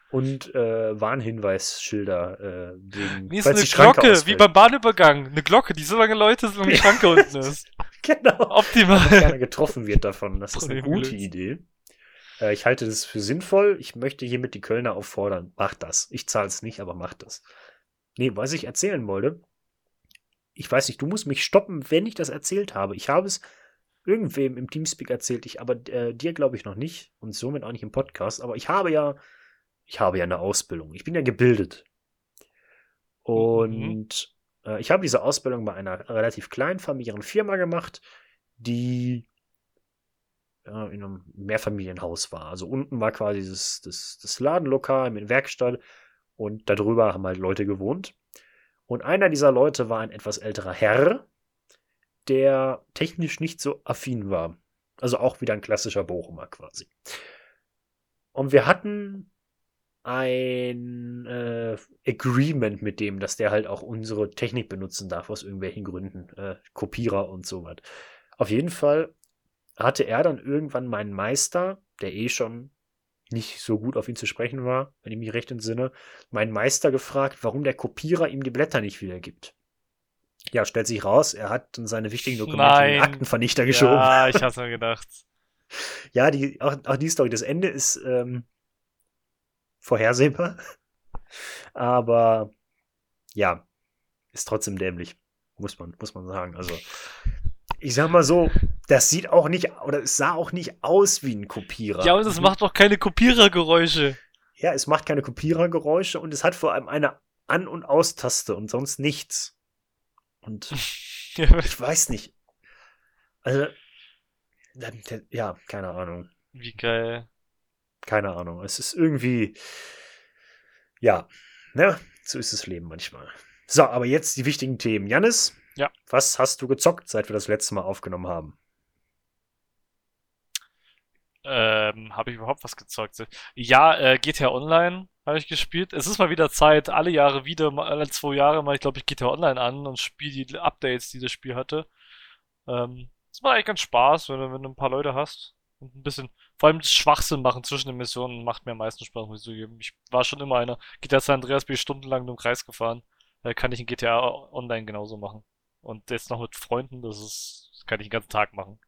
Und äh, Warnhinweisschilder äh, wegen. Wie ist eine Glocke, wie beim Bahnübergang. Eine Glocke, die so lange Leute solange die Schranke unten ist. Genau. Optimal. Keiner getroffen wird davon. Das ist eine gute. Idee. Äh, ich halte das für sinnvoll. Ich möchte hiermit die Kölner auffordern. Macht das. Ich zahle es nicht, aber macht das. nee, was ich erzählen wollte, ich weiß nicht, du musst mich stoppen, wenn ich das erzählt habe. Ich habe es irgendwem im Teamspeak erzählt, ich aber äh, dir glaube ich noch nicht und somit auch nicht im Podcast, aber ich habe ja, ich habe ja eine Ausbildung. Ich bin ja gebildet. Und äh, ich habe diese Ausbildung bei einer relativ kleinen familiären Firma gemacht, die äh, in einem Mehrfamilienhaus war. Also unten war quasi das, das, das Ladenlokal mit Werkstatt und darüber haben halt Leute gewohnt. Und einer dieser Leute war ein etwas älterer Herr, der technisch nicht so affin war. Also auch wieder ein klassischer Bochumer quasi. Und wir hatten ein äh, Agreement mit dem, dass der halt auch unsere Technik benutzen darf, aus irgendwelchen Gründen. Äh, Kopierer und so was. Auf jeden Fall hatte er dann irgendwann meinen Meister, der eh schon nicht so gut auf ihn zu sprechen war, wenn ich mich recht entsinne, meinen Meister gefragt, warum der Kopierer ihm die Blätter nicht wiedergibt. Ja, stellt sich raus, er hat dann seine wichtigen Dokumente in den. Aktenvernichter geschoben. Ja, ich hab's mir gedacht. Ja, die, auch, auch die Story. Das Ende ist ähm, vorhersehbar. Aber ja, ist trotzdem dämlich. Muss man, muss man sagen. Also, ich sag mal so, das sieht auch nicht, oder es sah auch nicht aus wie ein Kopierer. Ja, und es macht doch keine Kopierergeräusche. Ja, es macht keine Kopierergeräusche und es hat vor allem eine An- und Aus-Taste und sonst nichts. Und ich weiß nicht. Also, ja, keine Ahnung. Wie geil. Keine Ahnung. Es ist irgendwie, ja, ne, so ist das Leben manchmal. So, aber jetzt die wichtigen Themen. Jannis, Ja. was hast du gezockt, seit wir das letzte Mal aufgenommen haben? Ähm, habe ich überhaupt was gezockt? Ja, äh, GTA Online habe ich gespielt. Es ist mal wieder Zeit, alle Jahre wieder, mal alle zwei Jahre mal, ich glaube, ich GTA Online an und spiele die Updates, die das Spiel hatte. Ähm, das macht eigentlich ganz Spaß, wenn du, wenn du ein paar Leute hast. Und ein bisschen, vor allem das Schwachsinn machen zwischen den Missionen macht mir am meisten Spaß, muss ich zugeben. Ich war schon immer einer. GTA San Andreas bin ich stundenlang nur im Kreis gefahren. Äh, kann ich in GTA Online genauso machen. Und jetzt noch mit Freunden, das ist, das kann ich den ganzen Tag machen.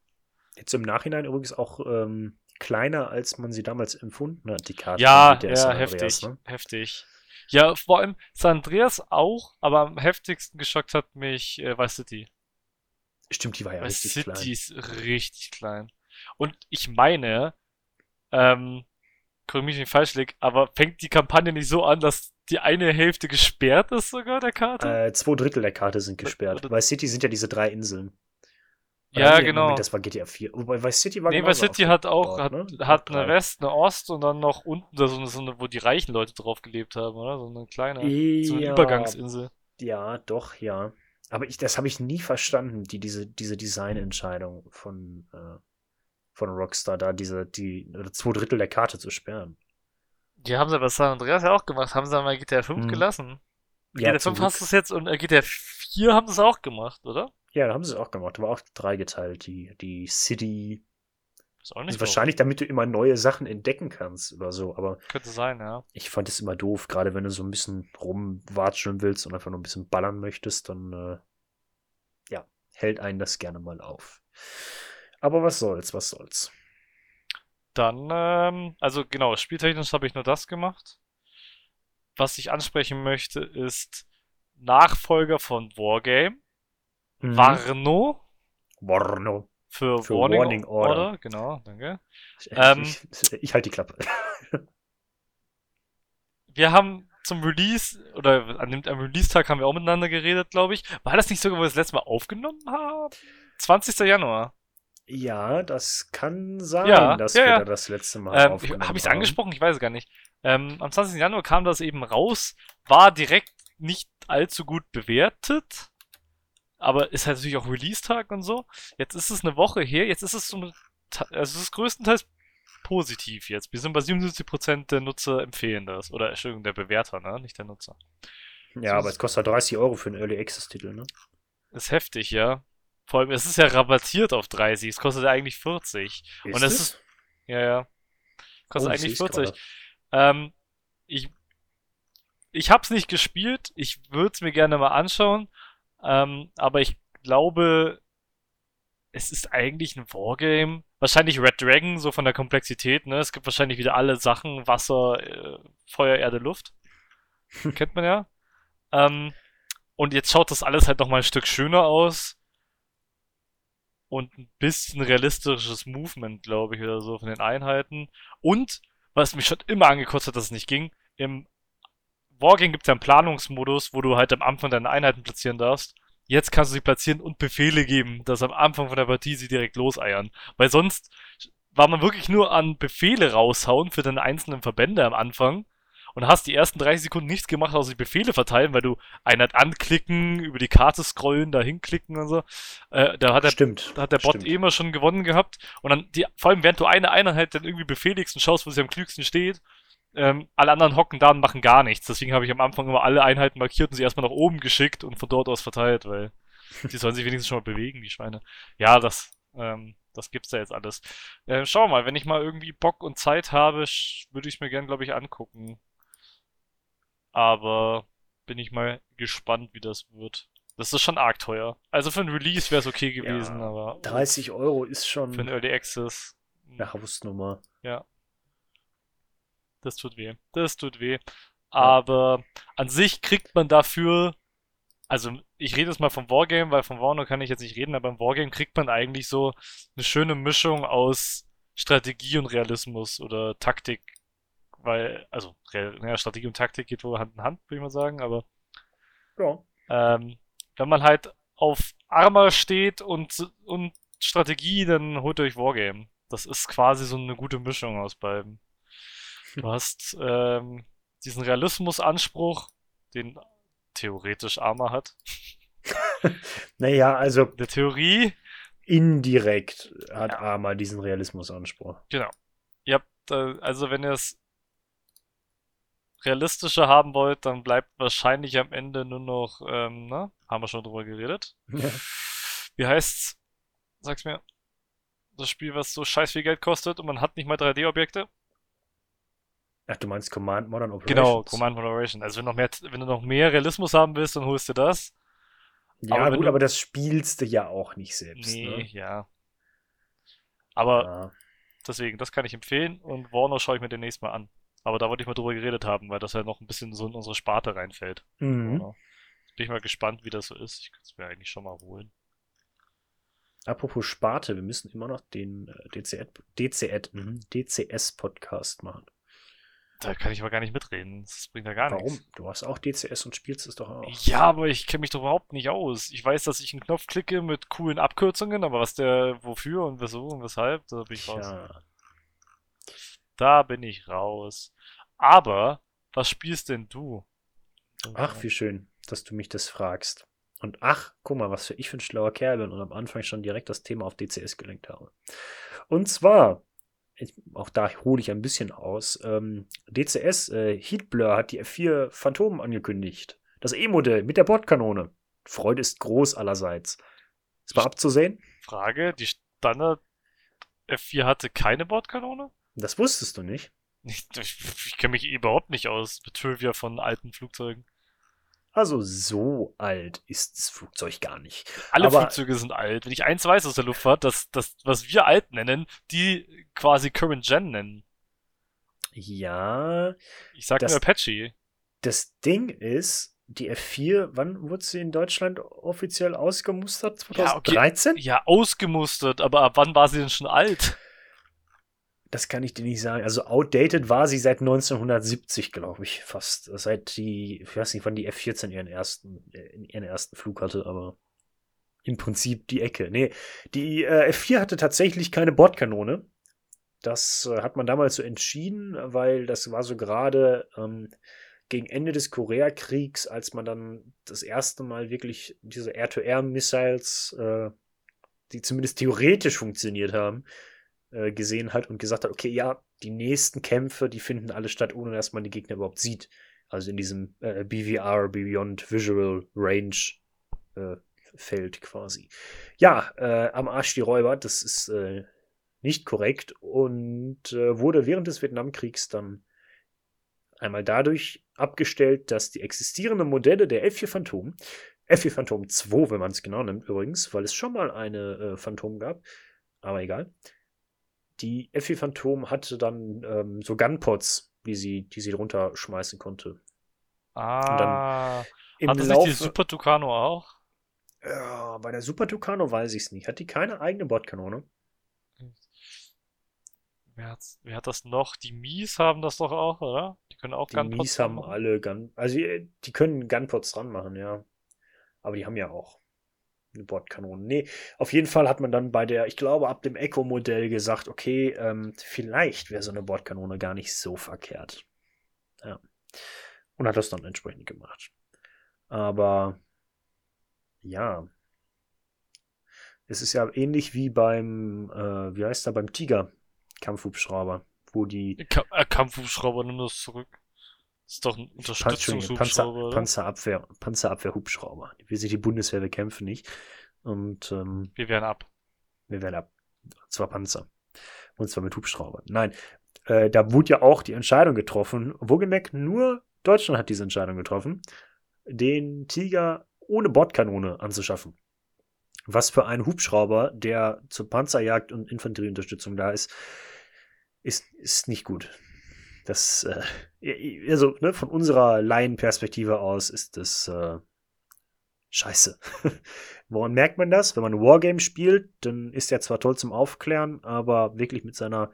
Jetzt im Nachhinein übrigens auch ähm, kleiner, als man sie damals empfunden hat, die Karte. Ja, ja, San heftig, Andreas, ne? heftig. Ja, vor allem San Andreas auch, aber am heftigsten geschockt hat mich äh, Vice City. Stimmt, die war ja Vice richtig City klein. ist richtig klein. Und ich meine, ähm, korrigiere mich nicht falsch lieg, aber fängt die Kampagne nicht so an, dass die eine Hälfte gesperrt ist sogar der Karte? Äh, zwei Drittel der Karte sind gesperrt. Oder- Bei City sind ja diese drei Inseln. Oder ja, genau. Moment, das war GTA 4. Wobei Vice City war Nee, Vice City hat auch, hat, aufgebaut, ne? hat eine West, eine Ost und dann noch unten so eine, so eine, wo die reichen Leute drauf gelebt haben, oder? So eine kleine, so eine Ja, Übergangsinsel. Ja, doch, ja. Aber ich, das habe ich nie verstanden, die, diese, diese Designentscheidung von, äh, von Rockstar, da diese, die, zwei Drittel der Karte zu sperren. Die haben sie bei San Andreas ja auch gemacht, haben sie mal GTA 5 Hm. gelassen. Ja, GTA zum 5 hast du es jetzt und äh, GTA 4 haben sie es auch gemacht, oder? Ja, da haben sie es auch gemacht. Da war auch dreigeteilt, die, die City. Ist auch Also nicht wahrscheinlich, damit du immer neue Sachen entdecken kannst oder so. Aber. Könnte sein, ja. ich fand es immer doof, gerade wenn du so ein bisschen rumwatscheln willst und einfach nur ein bisschen ballern möchtest, dann äh, ja, hält einen das gerne mal auf. Aber was soll's, was soll's. Dann, ähm, also genau, spieltechnisch habe ich nur das gemacht. Was ich ansprechen möchte, ist Nachfolger von Wargame. Mhm. Warno Warno. für, Für Warning, Warning Order. Order. Genau, danke. Ich, Ähm. ich, ich halte die Klappe. Wir haben zum Release, oder an dem am Release-Tag haben wir auch miteinander geredet, glaube ich. War das nicht sogar, wo wir das letzte Mal aufgenommen haben? 20. Januar. Ja, das kann sein, Ja, dass ja, wir ja. da das letzte Mal Ähm, aufgenommen habe ich es haben. angesprochen? Ich weiß es gar nicht. Ähm, am 20. Januar kam das eben raus, war direkt nicht allzu gut bewertet, aber ist halt natürlich auch Release-Tag und so. Jetzt ist es eine Woche her, jetzt ist es so Ta- also es ist größtenteils positiv jetzt. Wir sind bei 77% der Nutzer empfehlen das. Oder Entschuldigung, der Bewerter, ne? Nicht der Nutzer. Ja, aber es kostet 30 Euro für einen Early Access-Titel, ne? Ist heftig, ja. Vor allem, es ist ja rabattiert auf 30, es kostet ja eigentlich 40. Und das ist, ja, ja. Kostet Oh, ich eigentlich seh's 40. gerade. Ähm, ich, ich hab's nicht gespielt, ich würde es mir gerne mal anschauen, ähm, aber ich glaube, es ist eigentlich ein Wargame. Wahrscheinlich Red Dragon, so von der Komplexität, ne? Es gibt wahrscheinlich wieder alle Sachen, Wasser, äh, Feuer, Erde, Luft. Kennt man ja. Ähm, und jetzt schaut das alles halt noch mal ein Stück schöner aus. Und ein bisschen realistisches Movement, glaube ich, oder so von den Einheiten. Und, was mich schon immer angekotzt hat, dass es nicht ging, im Wargame gibt es ja einen Planungsmodus, wo du halt am Anfang deine Einheiten platzieren darfst. Jetzt kannst du sie platzieren und Befehle geben, dass am Anfang von der Partie sie direkt loseiern. Weil sonst war man wirklich nur an Befehle raushauen für deine einzelnen Verbände am Anfang und hast die ersten 30 Sekunden nichts gemacht, außer die Befehle verteilen, weil du Einheit anklicken, über die Karte scrollen, da hinklicken und so. Äh, da hat der, Stimmt. da hat der Bot stimmt. eh immer schon gewonnen gehabt. Und dann, die, vor allem während du eine Einheit dann irgendwie befehligst und schaust, wo sie am klügsten steht, ähm, alle anderen hocken da und machen gar nichts. Deswegen habe ich am Anfang immer alle Einheiten markiert und sie erstmal nach oben geschickt und von dort aus verteilt, weil die sollen sich wenigstens schon mal bewegen, die Schweine. Ja, das, ähm, das gibt's da jetzt alles. Äh, schau mal, wenn ich mal irgendwie Bock und Zeit habe, würde ich mir gern, glaube ich, angucken. Aber bin ich mal gespannt, wie das wird. Das ist schon arg teuer. Also für ein Release wäre es okay gewesen, Ja, aber 30 Euro ist schon für ein Early Access. eine Hausnummer. Ja. Das tut weh. Das tut weh. Aber an sich kriegt man dafür, also ich rede jetzt mal vom Wargame, weil vom Warno kann ich jetzt nicht reden, aber im Wargame kriegt man eigentlich so eine schöne Mischung aus Strategie und Realismus oder Taktik. Weil, also, naja, Strategie und Taktik geht wohl Hand in Hand, würde ich mal sagen, aber Ja. ähm, wenn man halt auf Armor steht und, und Strategie, dann holt euch Wargame. Das ist quasi so eine gute Mischung aus beiden. Du hast ähm, diesen Realismusanspruch, den theoretisch Armor hat. Naja, also In der Theorie, indirekt hat Ja. Arma diesen Realismusanspruch. genau. Ihr habt, äh, also wenn ihr es realistischer haben wollt, dann bleibt wahrscheinlich am Ende nur noch, ähm, ne? Haben wir schon drüber geredet. Ja. Wie heißt's? Sag's mir. Das Spiel, was so scheiß viel Geld kostet und man hat nicht mal 3D-Objekte? Ach, du meinst Command Modern Operations? Genau, Command Moderation. Also wenn, noch mehr, wenn du noch mehr Realismus haben willst, dann holst du das. Ja, Aber gut, du- aber das spielst du ja auch nicht selbst. Nee, Ne? ja. Aber Ja. deswegen, das kann ich empfehlen und Warner schaue ich mir demnächst mal an. Aber da wollte ich mal drüber geredet haben, weil das ja noch ein bisschen so in unsere Sparte reinfällt. Mhm. Warner. Bin ich mal gespannt, wie das so ist. Ich könnte es mir eigentlich schon mal holen. Apropos Sparte, wir müssen immer noch den DCS, DCS, mhm, DCS-Podcast machen. Da kann ich aber gar nicht mitreden. Das bringt ja gar Warum? nichts. Du hast auch DCS und spielst es doch auch. Ja, aber ich kenne mich doch überhaupt nicht aus. Ich weiß, dass ich einen Knopf klicke mit coolen Abkürzungen, aber was der wofür und wieso und weshalb, da bin ich raus. Da bin ich raus. Aber, was spielst denn du? Ach, wie schön, dass du mich das fragst. Und ach, guck mal, was für ich für ein schlauer Kerl bin und am Anfang schon direkt das Thema auf DCS gelenkt habe. Und zwar, ich, auch da hole ich ein bisschen aus, ähm, DCS, äh, Heatblur hat die F4 Phantom angekündigt. Das E-Modell mit der Bordkanone. Freude ist groß allerseits. Es war abzusehen? Frage, die Standard F4 hatte keine Bordkanone? Das wusstest du nicht. Ich, ich, ich kenne mich überhaupt nicht aus mit Trivia von alten Flugzeugen. Also so alt ist das Flugzeug gar nicht. Alle Aber- Flugzeuge sind alt. Wenn ich eins weiß aus der Luftfahrt, dass das, was wir alt nennen, die quasi Current Gen nennen. Ja, Ich sag Das- nur Apache. das Ding ist, die F4, wann wurde sie in Deutschland offiziell ausgemustert? Ja, okay. 2013? Ja, ausgemustert, aber ab wann war sie denn schon alt? Das kann ich dir nicht sagen. Also outdated war sie seit 1970, glaube ich, fast. Seit die, ich weiß nicht, wann die F14 ihren ersten, äh, ihren ersten Flug hatte, aber im Prinzip die Ecke. Nee, die äh, F4 hatte tatsächlich keine Bordkanone. Das äh, hat man damals so entschieden, weil das war so gerade ähm, gegen Ende des Koreakriegs, als man dann das erste Mal wirklich diese Air-to-Air-Missiles, äh, die zumindest theoretisch funktioniert haben, äh, gesehen hat und gesagt hat, okay, ja, die nächsten Kämpfe, die finden alle statt, ohne dass man die Gegner überhaupt sieht. Also in diesem äh, BVR, Beyond Visual Range äh, Feld quasi. Ja, äh, am Arsch die Räuber, das ist äh, nicht korrekt und wurde während des Vietnamkriegs dann einmal dadurch abgestellt, dass die existierenden Modelle der F4 Phantom, F4 Phantom 2, wenn man es genau nimmt übrigens, weil es schon mal eine Phantom gab, aber egal. Die F4 Phantom hatte dann ähm, so Gunpots, die sie, die sie runterschmeißen konnte. Ah. im Hat das nicht Laufe. die Super Tucano auch? ja, bei der Super Tucano weiß ich es nicht. Hat die keine eigene Bordkanone? Wer, hat's, wer hat das noch? Die Mies haben das doch auch, oder? Die können auch Die Gunpots Mies haben machen. alle Gun, also die die können Gunpots dran machen, ja. Aber die haben ja auch eine Bordkanone. Nee, auf jeden Fall hat man dann bei der, ich glaube, ab dem Echo-Modell gesagt, okay, ähm, vielleicht wäre so eine Bordkanone gar nicht so verkehrt. Ja. Und hat das dann entsprechend gemacht. Aber ja. Es ist ja ähnlich wie beim, äh, wie heißt er, beim Tiger Kampfhubschrauber, wo die Ka äh, Kampfhubschrauber, nimm das zurück. Ist doch ein Unterstützungshubschrauber, Panzer? Panzerabwehr, Panzerabwehrhubschrauber. Wie sich die Bundeswehr bekämpfen nicht. Und ähm, Wir wehren ab. wir werden ab. Und zwar Panzer. Und zwar mit Hubschraubern. Nein, äh, da wurde ja auch die Entscheidung getroffen. Wohlgemerkt, nur Deutschland hat diese Entscheidung getroffen, den Tiger ohne Bordkanone anzuschaffen. Was für einen Hubschrauber, der zur Panzerjagd und Infanterieunterstützung da ist, ist, ist nicht gut. Das, äh, also, ne, von unserer Laienperspektive aus ist das äh, scheiße. Woran merkt man das? Wenn man ein Wargame spielt, dann ist er zwar toll zum Aufklären, aber wirklich mit seiner,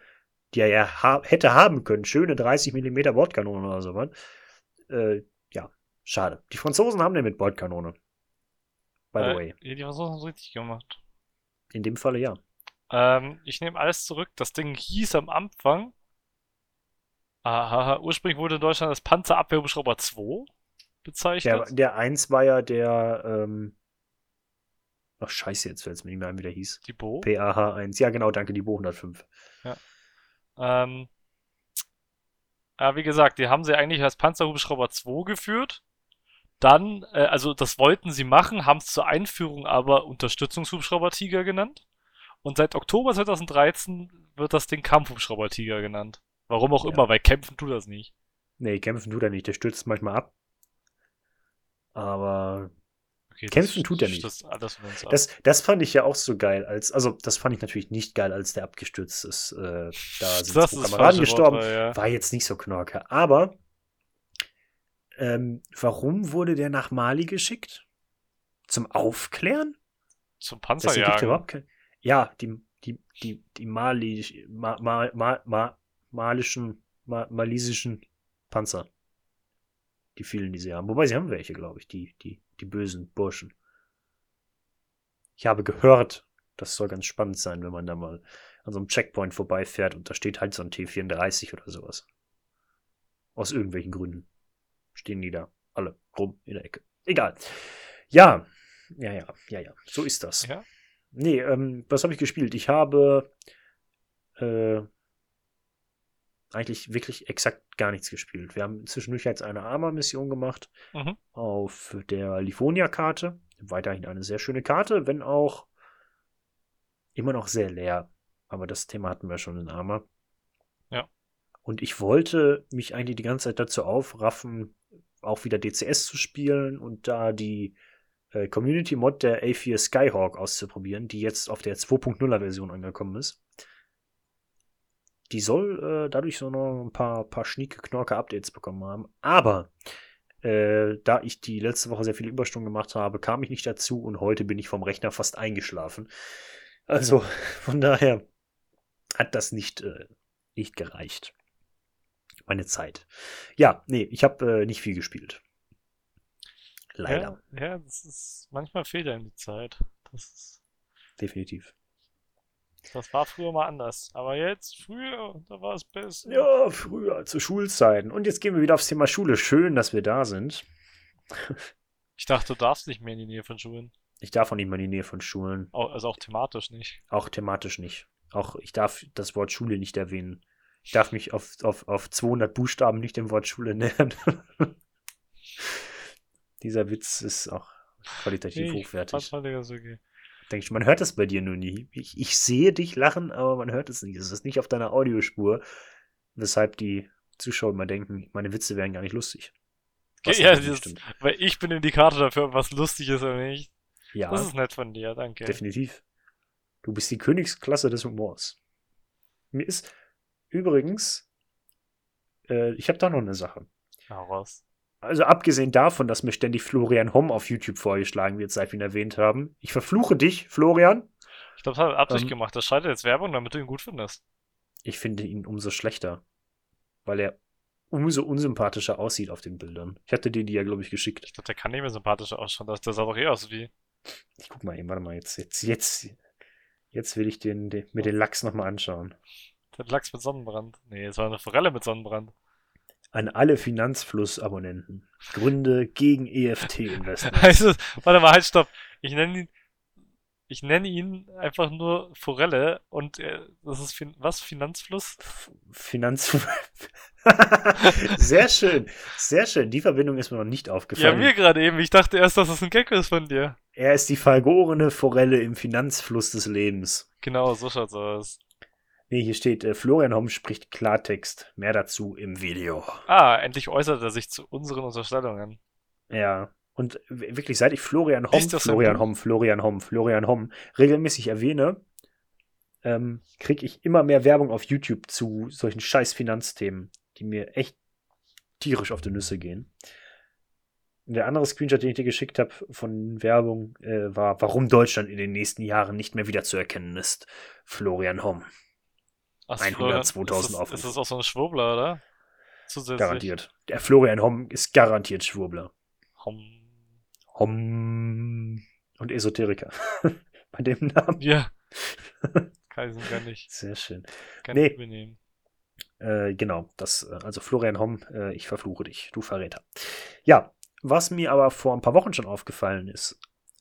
die er ja ha hätte haben können, schöne 30 mm Bordkanone oder sowas. Äh, ja, schade. Die Franzosen haben den mit Bordkanone. By the Äh, way. Die Franzosen haben es richtig gemacht. In dem Falle ja. Ähm, ich nehme alles zurück. Das Ding hieß am Anfang. Aha, ursprünglich wurde in Deutschland als Panzerabwehrhubschrauber 2 bezeichnet. Der, der 1 war ja der, ähm, ach scheiße, jetzt fällt es mir nicht mehr ein, wie der hieß. die Bo. PAH1. Ja, genau, danke, die Bo 105. Ähm, ja, wie gesagt, die haben sie eigentlich als Panzerhubschrauber 2 geführt. Dann, äh, also das wollten sie machen, haben es zur Einführung aber Unterstützungshubschrauber Tiger genannt. Und seit Oktober 2013 wird das Ding Kampfhubschrauber Tiger genannt. Warum auch Ja. immer, weil kämpfen tut das nicht. Nee, kämpfen tut er nicht, der stürzt manchmal ab. Aber Okay, Kämpfen das tut er nicht. ab. das, das fand ich ja auch so geil, als, also das fand ich natürlich nicht geil, als der abgestürzt ist. Äh, da sind Das Kameraden gestorben. Wortwahl, ja. War jetzt nicht so knorke. Aber ähm, warum wurde der nach Mali geschickt? Zum Aufklären? Zum Das Panzerjagen. Ja, die, die, die, die Mali, ma, ma, ma, ma, malischen, ma, malisischen Panzer. Die vielen, die sie haben. Wobei sie haben welche, glaube ich, die, die, die bösen Burschen. Ich habe gehört, das soll ganz spannend sein, wenn man da mal an so einem Checkpoint vorbeifährt und da steht halt so ein T34 oder sowas. Aus irgendwelchen Gründen. Stehen die da alle rum in der Ecke. Egal. Ja, ja, ja, ja, ja. So ist das. Ja. Nee, ähm, was habe ich gespielt? Ich habe äh, eigentlich wirklich exakt gar nichts gespielt. Wir haben zwischendurch jetzt eine Arma-Mission gemacht Mhm. auf der Livonia-Karte. Weiterhin eine sehr schöne Karte, wenn auch immer noch sehr leer. Aber das Thema hatten wir schon in Arma. Ja. Und ich wollte mich eigentlich die ganze Zeit dazu aufraffen, auch wieder DCS zu spielen und da die äh, Community-Mod der A4 Skyhawk auszuprobieren, die jetzt auf der 2.0er Version angekommen ist. Die soll äh, dadurch so noch ein paar, paar schnieke, knorke Updates bekommen haben. Aber äh, da ich die letzte Woche sehr viele Überstunden gemacht habe, kam ich nicht dazu und heute bin ich vom Rechner fast eingeschlafen. Also von daher hat das nicht, äh, nicht gereicht. Meine Zeit. Ja, nee, ich habe äh, nicht viel gespielt. Leider, Ja, ja, das ist, manchmal fehlt einem die Zeit. Das ist, definitiv. Das war früher mal anders. Aber jetzt, früher, da war es besser. Ja, früher, zu Schulzeiten. Und jetzt gehen wir wieder aufs Thema Schule. Schön, dass wir da sind. Ich dachte, du darfst nicht mehr in die Nähe von Schulen. Ich darf auch nicht mal in die Nähe von Schulen. Also auch thematisch nicht. Auch thematisch nicht. Auch ich darf das Wort Schule nicht erwähnen. Ich darf mich auf, auf, auf 200 Buchstaben nicht dem Wort Schule nähern. Dieser Witz ist auch qualitativ Nee, ich hochwertig. fand das okay. Denk ich, man hört das bei dir nur nie. Ich, ich sehe dich lachen, aber man hört es nicht. Es ist nicht auf deiner Audiospur, weshalb die Zuschauer immer denken, meine Witze wären gar nicht lustig. Was ja, das, stimmt. weil ich bin Indikator dafür, ob was lustig ist oder nicht. ja Das ist nett von dir, danke. definitiv. Du bist die Königsklasse des Humors. Mir ist übrigens, äh, ich habe da noch eine Sache. Hau raus. Also abgesehen davon, dass mir ständig Florian Homm auf YouTube vorgeschlagen wird, seit wir ihn erwähnt haben. Ich verfluche dich, Florian. Ich glaube, das hat Absicht Ähm. gemacht. Das schaltet jetzt Werbung, damit du ihn gut findest. Ich finde ihn umso schlechter, weil er umso unsympathischer aussieht auf den Bildern. Ich hatte dir die ja, glaube ich, geschickt. Ich glaube, der kann nicht mehr sympathischer ausschauen. Das, der sah doch eh aus wie. Ich guck mal eben, warte mal, jetzt, jetzt, jetzt, jetzt will ich den, den, mir den Lachs nochmal anschauen. Der Lachs mit Sonnenbrand. Nee, es war eine Forelle mit Sonnenbrand. An alle Finanzfluss-Abonnenten. Gründe gegen EFT-Investments. Also, warte mal, halt, stopp. Ich nenne ihn. Ich nenne ihn einfach nur Forelle und äh, das ist fin was? Finanzfluss? Finanz. sehr schön, sehr schön. Die Verbindung ist mir noch nicht Ja, aufgefallen. mir gerade eben. Ich dachte erst, dass das ein Gecko ist von dir. er ist die vergorene Forelle im Finanzfluss des Lebens. Genau, so schaut's aus. Nee, hier steht, äh, Florian Homm spricht Klartext. Mehr dazu im Video. Ah, endlich äußert er sich zu unseren Unterstellungen. Ja. Und wirklich, seit ich Florian Homm, Florian? Homm, Florian Homm, Florian Homm regelmäßig erwähne, ähm, kriege ich immer mehr Werbung auf YouTube zu solchen scheiß Finanzthemen, die mir echt tierisch auf die Nüsse gehen. Und der andere Screenshot, den ich dir geschickt habe von Werbung, äh, war, warum Deutschland in den nächsten Jahren nicht mehr wiederzuerkennen ist. Florian Homm. Ach, 100, Florian, 2000 ist das, Aufrufe. ist das auch so ein Schwurbler, oder? Zusätzlich. Garantiert. Der Florian Homm ist garantiert Schwurbler. Hom. Homm und Esoteriker. Bei dem Namen. Ja. Kann ich gar nicht. Sehr schön. Kann Nee. ich übernehmen. Äh, genau, das, äh, also Florian Homm, äh, ich verfluche dich, du Verräter. Ja, was mir aber vor ein paar Wochen schon aufgefallen ist,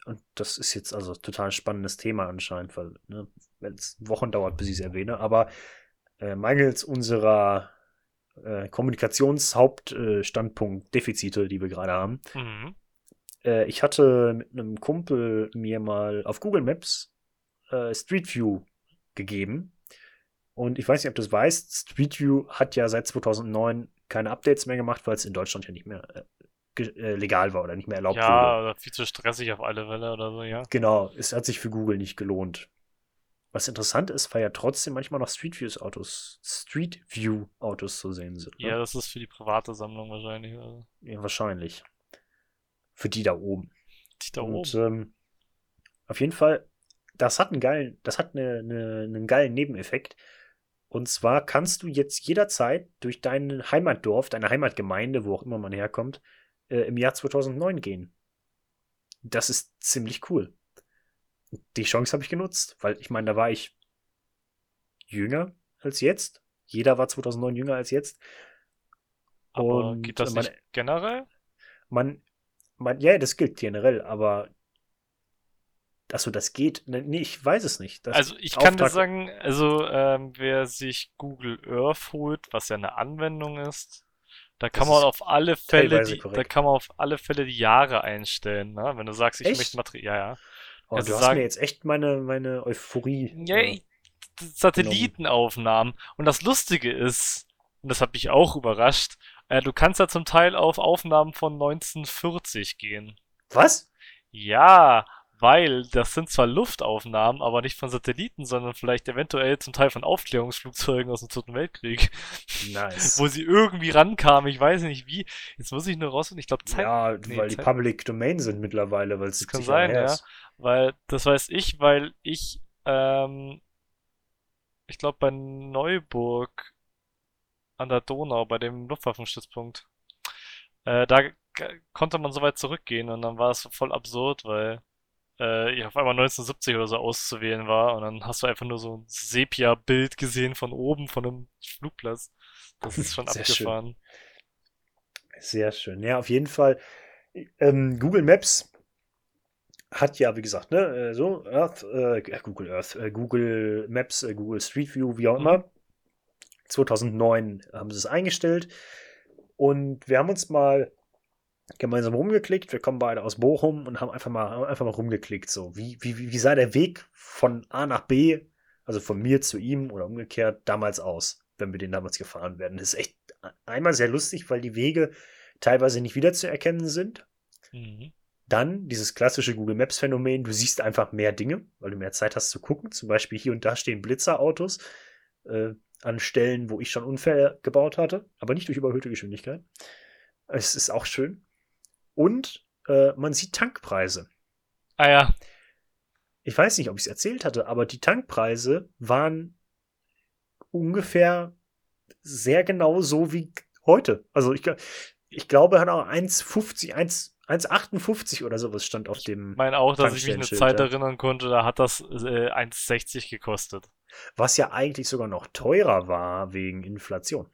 und das ist jetzt also total spannendes Thema anscheinend, weil ne, es Wochen dauert, bis ich es erwähne, aber äh, mangels unserer äh, Kommunikationshauptstandpunkt Defizite, die wir gerade haben, Mhm. äh, ich hatte mit einem Kumpel mir mal auf Google Maps äh, Street View gegeben. Und ich weiß nicht, ob du das weißt, Street View hat ja seit 2009 keine Updates mehr gemacht, weil es in Deutschland ja nicht mehr äh, legal war oder nicht mehr erlaubt Ja, wurde. oder viel zu stressig auf alle Fälle oder so, ja. Genau, es hat sich für Google nicht gelohnt. Was interessant ist, weil ja trotzdem manchmal noch Street Views Autos, Street View Autos zu sehen sind. ne? Ja, das ist für die private Sammlung wahrscheinlich. Also. ja wahrscheinlich. Für die da oben. Die da Und oben. ähm, auf jeden Fall, das hat einen geilen, das hat eine, eine, einen geilen Nebeneffekt. Und zwar kannst du jetzt jederzeit durch dein Heimatdorf, deine Heimatgemeinde, wo auch immer man herkommt, äh, im Jahr 2009 gehen. Das ist ziemlich cool. Die Chance habe ich genutzt, weil ich meine, da war ich jünger als jetzt. Jeder war 2009 jünger als jetzt. Aber und geht das man- nicht generell? man, man, ja, das gilt generell, aber achso, das geht. Ne, Nee, ich weiß es nicht. Das Also ich kann dir Auftrag- sagen, also ähm, wer sich Google Earth holt, was ja eine Anwendung ist, da kann Das man auf alle Fälle die, da kann man auf alle Fälle die Jahre einstellen, ne? Wenn du sagst, ich Echt? möchte Material, ja, ja. oh, also du hast sagen- mir jetzt echt meine, meine Euphorie. Ja, äh, Satellitenaufnahmen. Und das Lustige ist, und das hat mich auch überrascht, äh, du kannst ja zum Teil auf Aufnahmen von 1940 gehen. was? Ja, weil das sind zwar Luftaufnahmen, aber nicht von Satelliten, sondern vielleicht eventuell zum Teil von Aufklärungsflugzeugen aus dem Zweiten Weltkrieg, Nice. wo sie irgendwie rankamen. Ich weiß nicht wie. Jetzt muss ich nur rausfinden. Ich glaube, Zeit. ja, nee, weil die Zeit- Public Domain sind mittlerweile, weil es kann 70 Jahre sein, ja. ist. Weil, das weiß ich, weil ich, ähm, ich glaube bei Neuburg an der Donau, bei dem Luftwaffenstützpunkt, äh, da konnte man so weit zurückgehen und dann war es voll absurd, weil äh, ja, auf einmal 1970 oder so auszuwählen war und dann hast du einfach nur so ein Sepia-Bild gesehen von oben von einem Flugplatz. Das ist schon Sehr schön. abgefahren. Sehr schön. Ja, auf jeden Fall. Ähm, Google Maps hat ja, wie gesagt, ne, äh, so Earth, äh, Google Earth, äh, Google Maps, äh, Google Street View, wie auch Mhm. immer. 2009 haben sie es eingestellt. Und wir haben uns mal gemeinsam rumgeklickt. Wir kommen beide aus Bochum und haben einfach mal, haben einfach mal rumgeklickt. So, wie, wie, wie sah der Weg von A nach B, also von mir zu ihm oder umgekehrt, damals aus, wenn wir den damals gefahren werden? Das ist echt einmal sehr lustig, weil die Wege teilweise nicht wiederzuerkennen sind. Mhm. Dann dieses klassische Google Maps Phänomen, du siehst einfach mehr Dinge, weil du mehr Zeit hast zu gucken. Zum Beispiel hier und da stehen Blitzerautos äh, an Stellen, wo ich schon Unfälle gebaut hatte, aber nicht durch überhöhte Geschwindigkeit. Es ist auch schön. Und äh, man sieht Tankpreise. Ah ja, Ich weiß nicht, ob ich es erzählt hatte, aber die Tankpreise waren ungefähr sehr genau so wie heute. Also ich, ich glaube, hat auch 1,50, 1 1,58 oder sowas stand auf dem, mein auch, dass ich mich eine Zeit erinnern konnte, da hat das äh, 1,60 gekostet. was ja eigentlich sogar noch teurer war wegen Inflation.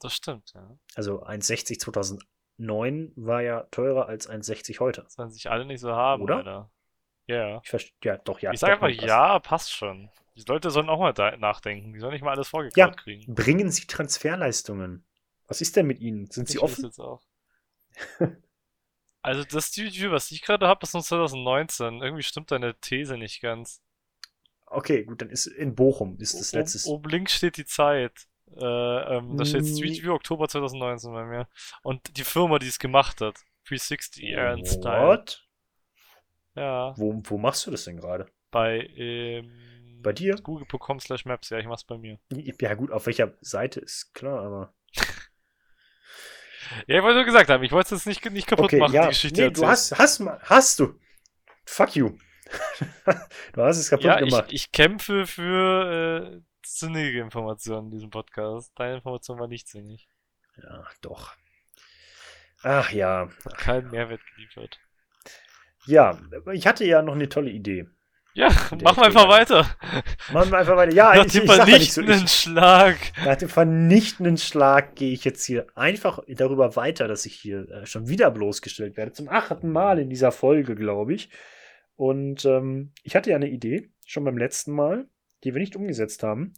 Das stimmt, ja. Also 1,60 2009 war ja teurer als 1,60 heute. Das werden sich alle nicht so haben, Oder? Alter. Ja. Ich verstehe, ja, doch, ja. Ich sage einfach, passt. ja, passt schon. Die Leute sollen auch mal da nachdenken. Die sollen nicht mal alles vorgekaut Ja. kriegen. Bringen Sie Transferleistungen. Was ist denn mit Ihnen? Sind Sie Ich weiß offen? jetzt auch. Also das Review, was ich gerade habe, ist von 2019. Irgendwie stimmt deine These nicht ganz. Okay, gut, dann ist in Bochum ist das letzte. Oben links steht die Zeit. Äh, ähm, da steht. Street View Oktober 2019 bei mir. Und die Firma, die es gemacht hat. 360 Air and Style. What? Ja, Wo, wo machst du das denn gerade? bei ähm, Bei dir? Google.com slash Maps. Ja, ich mach's bei mir. Ja, gut, auf welcher Seite ist klar, aber. Ja, ich wollte nur gesagt haben, ich wollte es nicht, nicht kaputt Okay, machen, ja. die Geschichte Nee, du hast, hast, hast du. Fuck you. du hast es kaputt Ja, ich, gemacht. ich kämpfe für äh, sinnige Informationen in diesem Podcast. Deine Information war nicht sinnig. Ja, doch. Ach ja. Hat keinen Mehrwert geliefert. Ja, ich hatte ja noch eine tolle Idee. Ja, machen wir einfach weiter. Machen wir einfach weiter. Ja, Nach ich, dem ich ja nicht so. vernichtenden Ich, Schlag. nach dem vernichtenden Schlag gehe ich jetzt hier einfach darüber weiter, dass ich hier äh, schon wieder bloßgestellt werde. Zum achten Mal in dieser Folge, glaube ich. Und ähm, ich hatte ja eine Idee, schon beim letzten Mal, die wir nicht umgesetzt haben.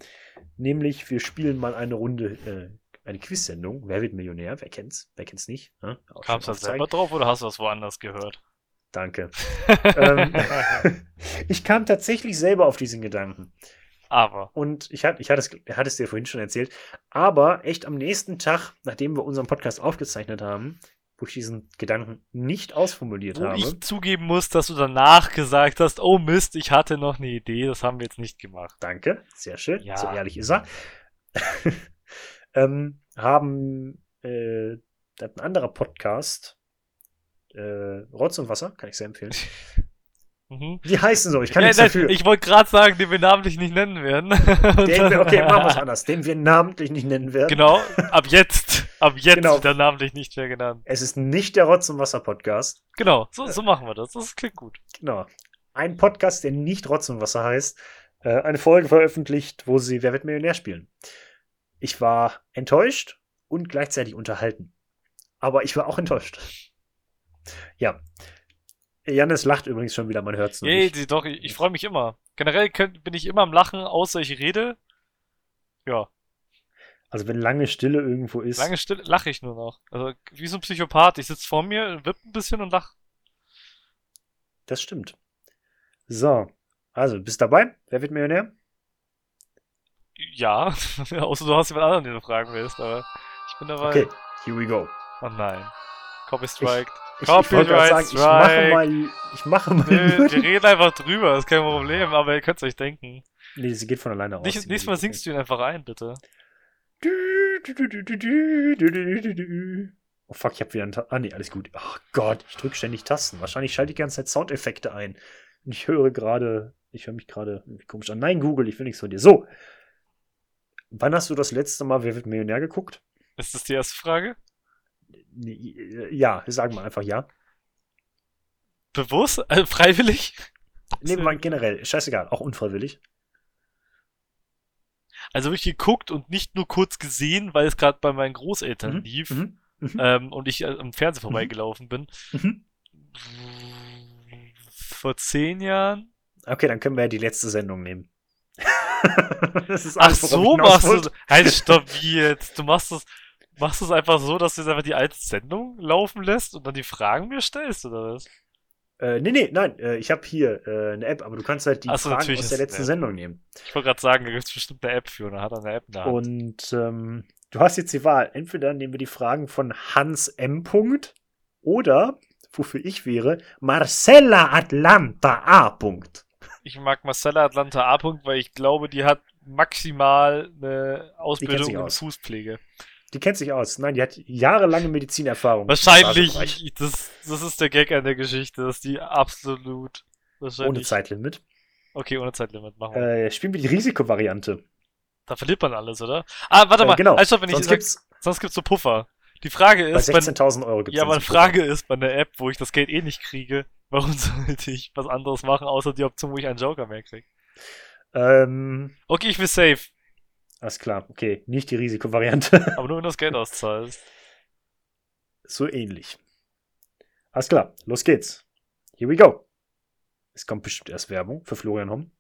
Nämlich, wir spielen mal eine Runde, äh, eine Quiz-Sendung. Wer wird Millionär? Wer kennt's? Wer kennt's nicht? Ja, Kamst du selber drauf oder hast du das woanders gehört? Danke. ähm, ich kam tatsächlich selber auf diesen Gedanken. Aber. Und ich hatte, ich hatte es, er hat es dir vorhin schon erzählt, aber echt am nächsten Tag, nachdem wir unseren Podcast aufgezeichnet haben, wo ich diesen Gedanken nicht ausformuliert Wo habe, ich zugeben muss, dass du danach gesagt hast, oh Mist, ich hatte noch eine Idee, das haben wir jetzt nicht gemacht. danke, sehr schön, Ja. so ehrlich ist er, ähm, haben äh, da hat ein anderer Podcast, äh, Rotz und Wasser, kann ich sehr empfehlen. Mhm. Die heißen so, ich kann Ja, nichts nein, dafür. Ich wollte gerade sagen, den wir namentlich nicht nennen werden. Den wir, okay, machen wir es anders, den wir namentlich nicht nennen werden. Genau, ab jetzt, ab jetzt Genau. wird er namentlich nicht mehr genannt. Es ist nicht der Rotz und Wasser Podcast. Genau, so, so machen wir das. Das klingt gut. Genau. Ein Podcast, der nicht Rotz und Wasser heißt, äh, eine Folge veröffentlicht, wo sie Wer wird Millionär spielen. Ich war enttäuscht und gleichzeitig unterhalten. Aber ich war auch enttäuscht. Ja. Janis lacht übrigens schon wieder, man hört es nicht. die, doch, ich, ich freue mich immer. Generell könnt, bin ich immer am Lachen, außer ich rede. Ja, Also wenn lange Stille irgendwo ist. lange Stille lache ich nur noch. Also wie so ein Psychopath. Ich sitze vor mir, wipp ein bisschen und lach. Das stimmt. So. Also, bist dabei? Wer wird Millionär? Ja, außer du hast jemand anderen, den du fragen willst, aber ich bin dabei. Okay, here we go. Oh nein. Copy Strike. Ich, ich gerade sagen, ich mache mal, ich mache mal nur wir reden einfach drüber, ist kein Problem, aber ihr könnt es euch denken. Nee, sie geht von alleine aus. Nicht, nächstes Mal singst du ihn einfach ein, bitte. Oh fuck, ich hab wieder einen Ta Ah nee, alles gut. Oh Gott, ich drücke ständig Tasten. Wahrscheinlich schalte ich die ganze Zeit Soundeffekte ein. Und ich höre gerade, ich höre mich gerade komisch an. Nein, Google, ich will nichts von dir. So. Wann hast du das letzte Mal Wer wird Millionär geguckt? Ist das die erste Frage? Nee, äh, Ja, sagen wir einfach ja. Bewusst? Also freiwillig? Nehmen wir mal generell. Scheißegal, auch unfreiwillig. Also wirklich geguckt und nicht nur kurz gesehen, weil es gerade bei meinen Großeltern Mhm, lief Mhm. Mhm. ähm, und ich äh, am Fernseher vorbeigelaufen bin. Mhm. Vor zehn Jahren? Okay, dann können wir ja die letzte Sendung nehmen. das ist Ach alles, worauf so machst du. Halt, stopp, jetzt? Du machst das, machst das einfach so, dass du jetzt einfach die alte Sendung laufen lässt und dann die Fragen mir stellst, oder was? Äh, nee, nee, nein, äh, ich habe hier äh, eine App, aber du kannst halt die Ach so, Fragen aus der letzten. Sendung nehmen. Ich wollte gerade sagen, da gibt es bestimmt eine App für und dann hat er eine App Hand. Und ähm, du hast jetzt die Wahl. Entweder nehmen wir die Fragen von Hans M. Punkt oder, wofür ich wäre, Marcella Atlanta A. Punkt. Ich mag Marcella Atlanta A. -Punkt, weil ich glaube, die hat maximal eine Ausbildung in aus. Fußpflege. Die kennt sich aus. Nein, die hat jahrelange Medizinerfahrung. Wahrscheinlich, das, das ist der Gag an der Geschichte, dass die absolut wahrscheinlich. Ohne Zeitlimit. Okay, ohne Zeitlimit, machen wir. Äh, spielen wir die Risikovariante. Da verliert man alles, oder? Ah, warte mal, Äh, genau. halt, stopp, wenn ich Sonst sag, gibt's sonst gibt's so Puffer. Die Frage bei ist, wenn, 16.000 Euro gibt's ja, meine so Frage ist bei der App, wo ich das Geld eh nicht kriege, warum sollte ich was anderes machen, außer die Option, wo ich einen Joker mehr kriege? Ähm, Okay, ich will safe, alles klar. Okay, nicht die Risikovariante. aber nur wenn du das Geld auszahlst. so ähnlich. Alles klar, los geht's. Here we go. Es kommt bestimmt erst Werbung für Florian Homm.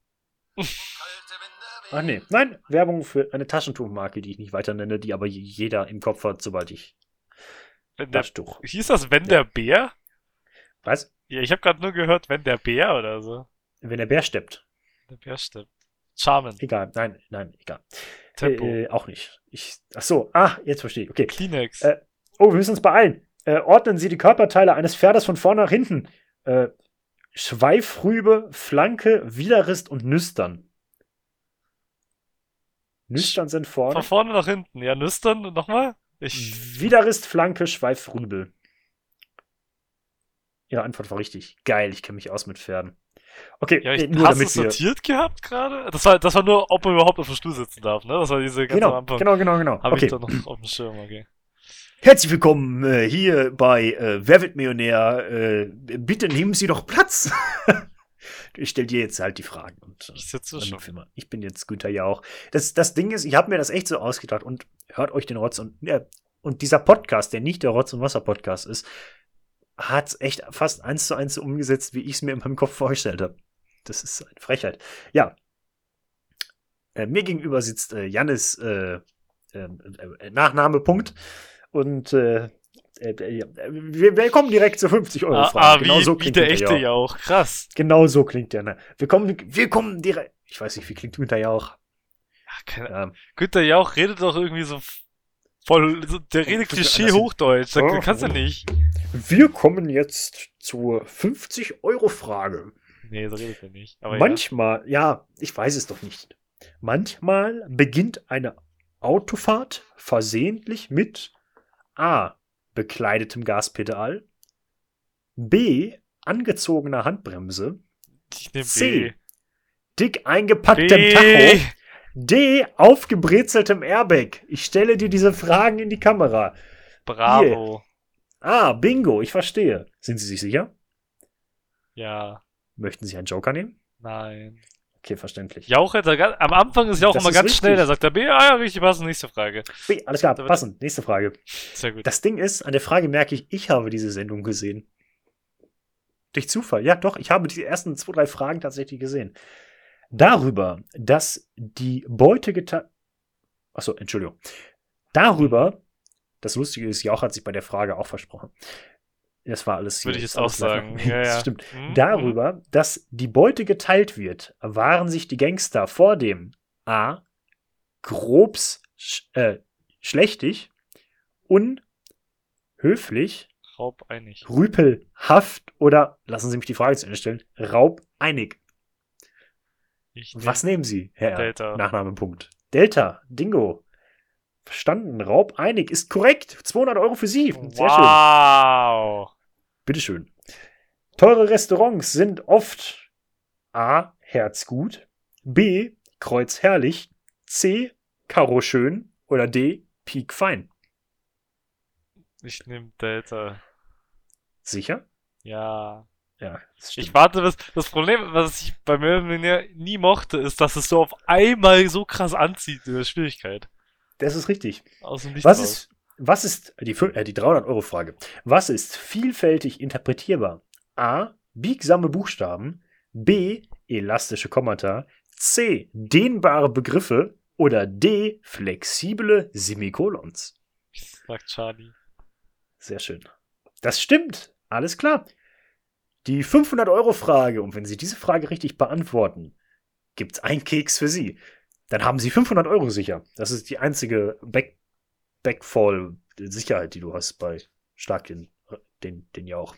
Ach nee, nein, Werbung für eine Taschentuchmarke, die ich nicht weiter nenne, die aber jeder im Kopf hat, sobald ich Wenn der, Taschentuch. hieß das wenn der Bär? Was? Ja, ich habe gerade nur gehört, wenn der Bär oder so. Wenn der Bär steppt. Der Bär stimmt. Charmin, Egal, nein, nein, egal. Tempo, Äh, auch nicht. Ich, ach so, ah, jetzt verstehe ich. Okay. Kleenex, äh, Oh, wir müssen uns beeilen. Äh, ordnen Sie die Körperteile eines Pferdes von vorne nach hinten. Äh, Schweifrübe, Flanke, Widerrist und Nüstern. Nüstern sind vorne. von vorne nach hinten. Ja, Nüstern, nochmal? Ich, Widerrist, Flanke, Schweifrübel. Ihre Antwort war richtig. Geil, ich kenne mich aus mit Pferden. Okay, ja, ich, äh, nur hast du damit wir. sortiert gehabt gerade? Das war, das war nur, ob man überhaupt auf dem Stuhl sitzen darf, ne? Das war diese ganz am Genau, Anfang. genau, genau, genau. Habe Okay. ich da noch auf dem Schirm, okay. Herzlich willkommen äh, hier bei äh, Wer wird Millionär? Äh, bitte nehmen Sie doch Platz. ich stelle dir jetzt halt die Fragen. Und, äh, Ich sitze schon. Firma. Ich bin jetzt Günther Jauch. Das, das Ding ist, ich habe mir das echt so ausgedacht und hört euch den Rotz und, äh, und dieser Podcast, der nicht der Rotz und Wasser Podcast ist, hat echt fast eins zu eins so umgesetzt, wie ich es mir in meinem Kopf vorgestellt habe. Das ist eine Frechheit. Ja. Äh, mir gegenüber sitzt äh, Jannis äh, äh, äh, Nachname Punkt und äh, äh, ja, wir, wir kommen direkt zur 50 Euro Ah, Frage. ah, genau wie, so wie klingt der Günther echte Jauch. Jauch. Krass. Genau so klingt der. Ne? Wir kommen, wir kommen direkt. Ich weiß nicht, wie klingt Günther Jauch. Ja, keine, Ja. Günther Jauch redet doch irgendwie so voll, der redet Das- Klischee das- Hochdeutsch. Da Oh. kannst du nicht. Wir kommen jetzt zur 50 Euro Frage. Nee, so redet er nicht. Aber Manchmal, ja. ich weiß es doch nicht. Manchmal beginnt eine Autofahrt versehentlich mit A. Bekleidetem Gaspedal, B. Angezogener Handbremse, ja. C. B. dick eingepacktem B. Tacho, D. Aufgebrezeltem Airbag. Ich stelle dir diese Fragen in die Kamera. Bravo. Ah, Bingo, ich verstehe. Sind Sie sich sicher? Ja. Möchten Sie einen Joker nehmen? Nein. Okay, verständlich. Jauch am Anfang ist Jauch Das immer ganz richtig. schnell. Da sagt er B. Ah ja, richtig, passend. Nächste Frage. B, alles klar, passend. Nächste Frage. Sehr gut. Das Ding ist, an der Frage merke ich, ich habe diese Sendung gesehen. Durch Zufall. Ja, doch, ich habe die ersten zwei, drei Fragen tatsächlich gesehen. Darüber, dass die Beute geteilt. Achso, Entschuldigung. Darüber, das Lustige ist, Jauch hat sich bei der Frage auch versprochen. Das war alles Würde hier- ich jetzt auch sagen. Ja, ja. Das stimmt. Mhm, Darüber, dass die Beute geteilt wird, waren sich die Gangster vor dem A. grobs sch äh, schlechtig, unhöflich, mhm. Raub einig. rüpelhaft oder, lassen Sie mich die Frage zu Ende stellen, raubeinig. Ich Was nehmen Sie, Herr Delta. Nachnamepunkt? Delta, Dingo. Verstanden, raubeinig ist korrekt. 200 Euro für Sie. Sehr schön. wow. Bitteschön. Teure Restaurants sind oft A. Herzgut, B. Kreuzherrlich, C. Karo schön oder D. Peak fein. Ich nehme Delta. Sicher? Ja. Ja. Ich warte, bis, das Problem, was ich bei Millionaire nie mochte, ist, dass es so auf einmal so krass anzieht in der Schwierigkeit. das ist richtig. Aus dem Nichts Was raus. ist, was ist die, äh, die 300 Euro Frage? Was ist vielfältig interpretierbar? A. Biegsame Buchstaben. B. Elastische Kommata. C. Dehnbare Begriffe. Oder D. Flexible Semikolons. Sagt Charlie. Sehr schön. Das stimmt. Alles klar. Die 500 Euro Frage. Und wenn Sie diese Frage richtig beantworten, gibt's einen Keks für Sie. Dann haben Sie 500 Euro sicher. Das ist die einzige Back Backfall-Sicherheit, die du hast bei Stark den, den, den Jauch.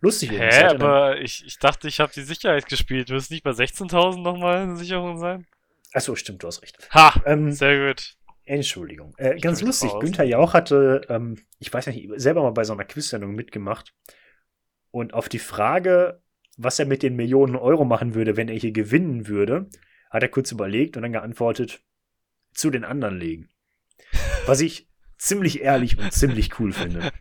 Lustig. Hä, er aber ich, ich dachte, ich habe die Sicherheit gespielt. Müsste nicht bei 16.000 nochmal eine Sicherung sein? Achso, stimmt, du hast recht. Ha! Ähm, Sehr gut. Entschuldigung. Äh, ganz lustig. Günther Jauch hatte, ähm, ich weiß nicht, selber mal bei so einer Quiz-Sendung mitgemacht. Und auf die Frage, was er mit den Millionen Euro machen würde, wenn er hier gewinnen würde, hat er kurz überlegt und dann geantwortet, zu den anderen legen. Was ich ziemlich ehrlich und ziemlich cool finde.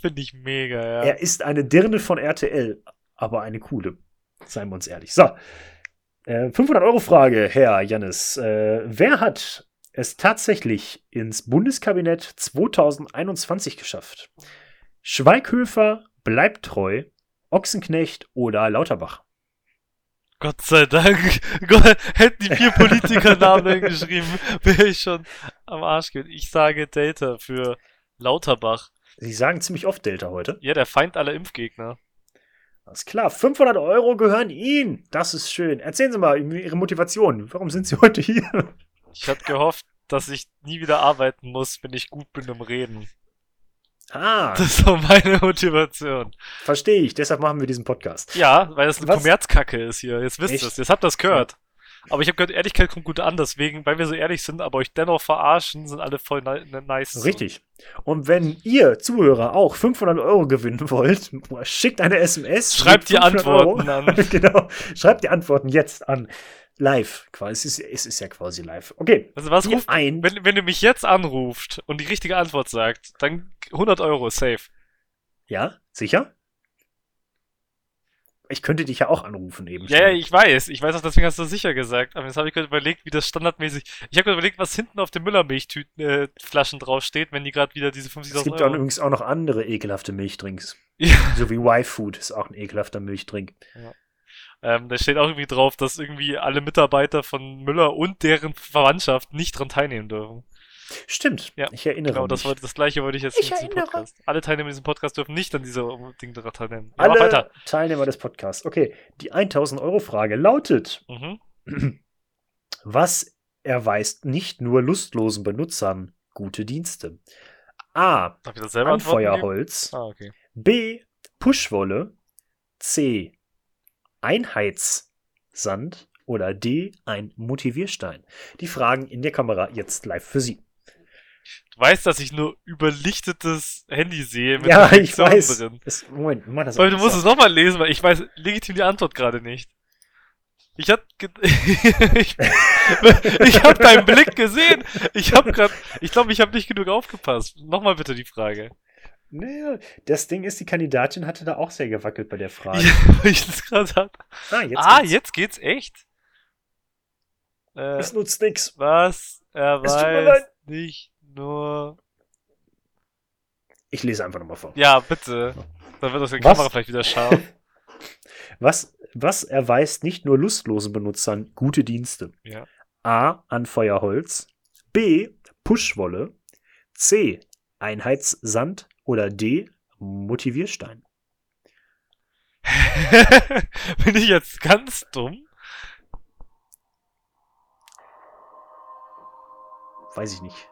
Finde ich mega, ja. Er ist eine Dirne von RTL, aber eine coole. Seien wir uns ehrlich. So. Äh, 500-Euro-Frage, Herr Jannis. Äh, wer hat es tatsächlich ins Bundeskabinett 2021 geschafft? Schweighöfer bleibt treu, Ochsenknecht oder Lauterbach? Gott sei Dank. Gott, hätten die vier Politikernamen geschrieben, wäre ich schon am Arsch gewesen. Ich sage Data für Lauterbach. Sie sagen ziemlich oft Delta heute. Ja, der Feind aller Impfgegner. Alles klar, 500 Euro gehören Ihnen. Das ist schön. Erzählen Sie mal Ihre Motivation. Warum sind Sie heute hier? Ich hatte gehofft, dass ich nie wieder arbeiten muss, wenn ich gut bin im Reden. Ah, Das ist so meine Motivation. verstehe ich. Deshalb machen wir diesen Podcast. Ja, weil das eine Was? Kommerzkacke ist hier. Jetzt wisst ihr es. Jetzt habt ihr es gehört. Aber ich habe gehört, Ehrlichkeit kommt gut an, deswegen, weil wir so ehrlich sind, aber euch dennoch verarschen, sind alle voll ni nice. Richtig. Und wenn ihr Zuhörer auch 500 Euro gewinnen wollt, schickt eine SMS. Schreibt die 500 Antworten an. genau. Schreibt die Antworten jetzt an. Live. Quasi. Es ist, es ist ja quasi live. Okay. Also was ruft, ein. wenn, wenn du mich jetzt anruft und die richtige Antwort sagt, dann 100 Euro safe. Ja? Sicher? Ich könnte dich ja auch anrufen eben. Ja, ja, ich weiß. Ich weiß auch, deswegen hast du sicher gesagt. Aber jetzt habe ich gerade überlegt, wie das standardmäßig. Ich habe gerade überlegt, was hinten auf den Müllermilchtüten äh, draufsteht, wenn die gerade wieder diese Es 50.000 gibt auch Euro. übrigens auch noch andere ekelhafte Milchdrinks. Ja. So wie Y-Food ist auch ein ekelhafter Milchdrink. Ähm, da steht auch irgendwie drauf, dass irgendwie alle Mitarbeiter von Müller und deren Verwandtschaft nicht dran teilnehmen dürfen. Stimmt. Ja, Ich erinnere Genau, mich. das, wollte, das gleiche wollte ich jetzt Ich in. Podcast. Alle Teilnehmer in diesem Podcast dürfen nicht an dieser Ding daran teilnehmen. Ja, Alle. Teilnehmer des Podcasts. Okay, die 1000 Euro Frage lautet: Mhm. Was erweist nicht nur lustlosen Benutzern gute Dienste? A. Das? Anfeuerholz. Ah, okay. B. Pushwolle. C. Einheitssand. Oder D. Ein Motivierstein. Die Fragen in der Kamera jetzt live für Sie. Du weißt, dass ich nur überlichtetes Handy sehe mit ja, ich weiß. drin. Es, Moment, mach das Aber du musst es nochmal lesen, weil ich weiß legitim die Antwort gerade nicht. Ich hab, ich, ich hab deinen Blick gesehen. Ich hab grad, ich glaube, ich habe nicht genug aufgepasst. Nochmal bitte die Frage. Naja, das Ding ist, die Kandidatin hatte da auch sehr gewackelt bei der Frage. Ja, weil ich das gerade hab. Ah, jetzt ah, geht's. jetzt geht's echt? Äh, Es nutzt nix. was? Er Es weiß nicht nur. Ich lese einfach nochmal vor. Ja, bitte. Dann wird das die Was? Kamera vielleicht wieder scharf. Was, was erweist nicht nur lustlosen Benutzern gute Dienste? Ja. A. Anfeuerholz. B. Pushwolle. C. Einheitssand. Oder D. Motivierstein. Bin ich jetzt ganz dumm? Weiß ich nicht.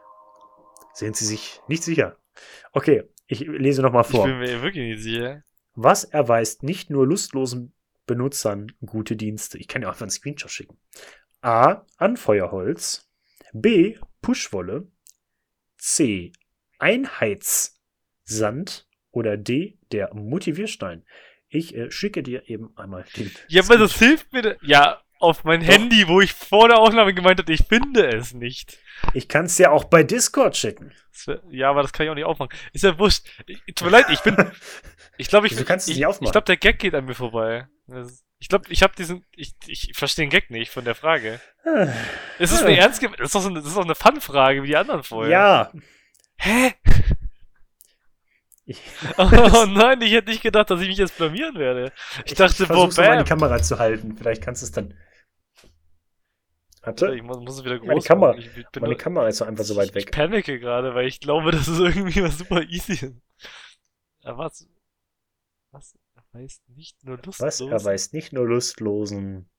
Sind Sie sich nicht sicher? Okay, ich lese nochmal Ich vor. bin mir wirklich nicht sicher. Was erweist nicht nur lustlosen Benutzern gute Dienste? Ich kann ja auch einfach einen Screenshot schicken. A. Anfeuerholz. B. Pushwolle. C. Einheitssand. Oder D. Der Motivierstein. Ich äh, schicke dir eben einmal den. Ja, aber das hilft mir. Ja, auf mein Doch. Handy, wo ich vor der Aufnahme gemeint hatte, ich finde es nicht. Ich kann es ja auch bei Discord schicken. Ja, aber das kann ich auch nicht aufmachen. Ist ja wurscht. Ich, tut mir leid, ich bin. Ich glaube, ich. Wieso kannst du es ich, nicht aufmachen? Ich glaube, der Gag geht an mir vorbei. Ich glaube, ich habe diesen. Ich, ich verstehe den Gag nicht von der Frage. Ist es eine ernst? Das ist doch so eine, eine Fun-Frage wie die anderen vorher. Ja. Hä? Ich, Oh nein, ich hätte nicht gedacht, dass ich mich jetzt blamieren werde. Ich, dachte, ich noch mal in bam. die Kamera zu halten. Vielleicht kannst du es dann. Warte. Ich muss, muss es wieder groß Meine Kamera- machen. Ich, bin Meine nur- Kamera ist so einfach so weit Ich weg. panike gerade, weil ich glaube, das ist irgendwie was super easy. Aber was? Was erweist nicht nur Was lustlosen erweist nicht nur lustlosen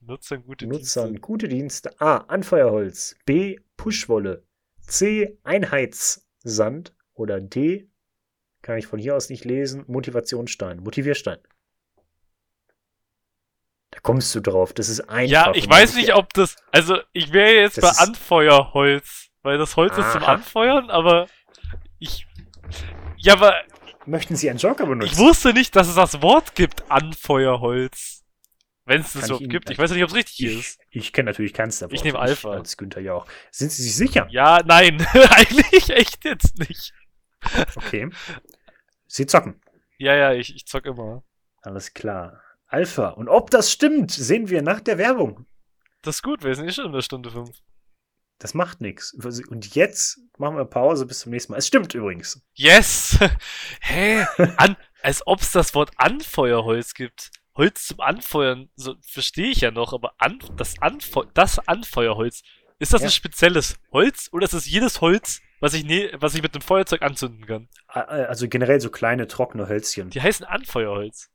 Nutzern gute Nutzern Dienste? gute Dienste? A. Anfeuerholz. B. Pushwolle. C. Einheitssand. Oder D. Kann ich von hier aus nicht lesen. Motivationsstein. Motivierstein. Da kommst du drauf. Das ist einfach. Ja, ich weiß nicht, ob das. Also, ich wäre jetzt Das bei ist- Anfeuerholz. Weil das Holz ist zum Aha. Anfeuern, aber. Ich. Ja, aber Möchten Sie einen Joker benutzen? ich wusste nicht, dass es das Wort gibt, Anfeuerholz. Wenn es das überhaupt Ihnen- gibt. Ich weiß ja nicht, ob es richtig Ich, ist. ich kenne natürlich keins davon. Ich nehme Alpha. Als Günther Jauch. Sind Sie sich sicher? Ja, nein. Eigentlich echt jetzt nicht. Okay. Sie zocken. Ja, ja, ich, ich zock immer. Alles klar. Alpha. Und ob das stimmt, sehen wir nach der Werbung. Das ist gut, wir sind eh schon in der Stunde fünf. Das macht nichts. Und jetzt machen wir Pause bis zum nächsten Mal. Es stimmt übrigens. Yes! Hä? An, als ob es das Wort Anfeuerholz gibt. Holz zum Anfeuern, so verstehe ich ja noch, aber an, das, Anfeu das Anfeuerholz, ist das Ja. ein spezielles Holz oder ist das jedes Holz, was ich, ne was ich mit einem Feuerzeug anzünden kann? A- Also generell so kleine, trockene Hölzchen. Die heißen Anfeuerholz.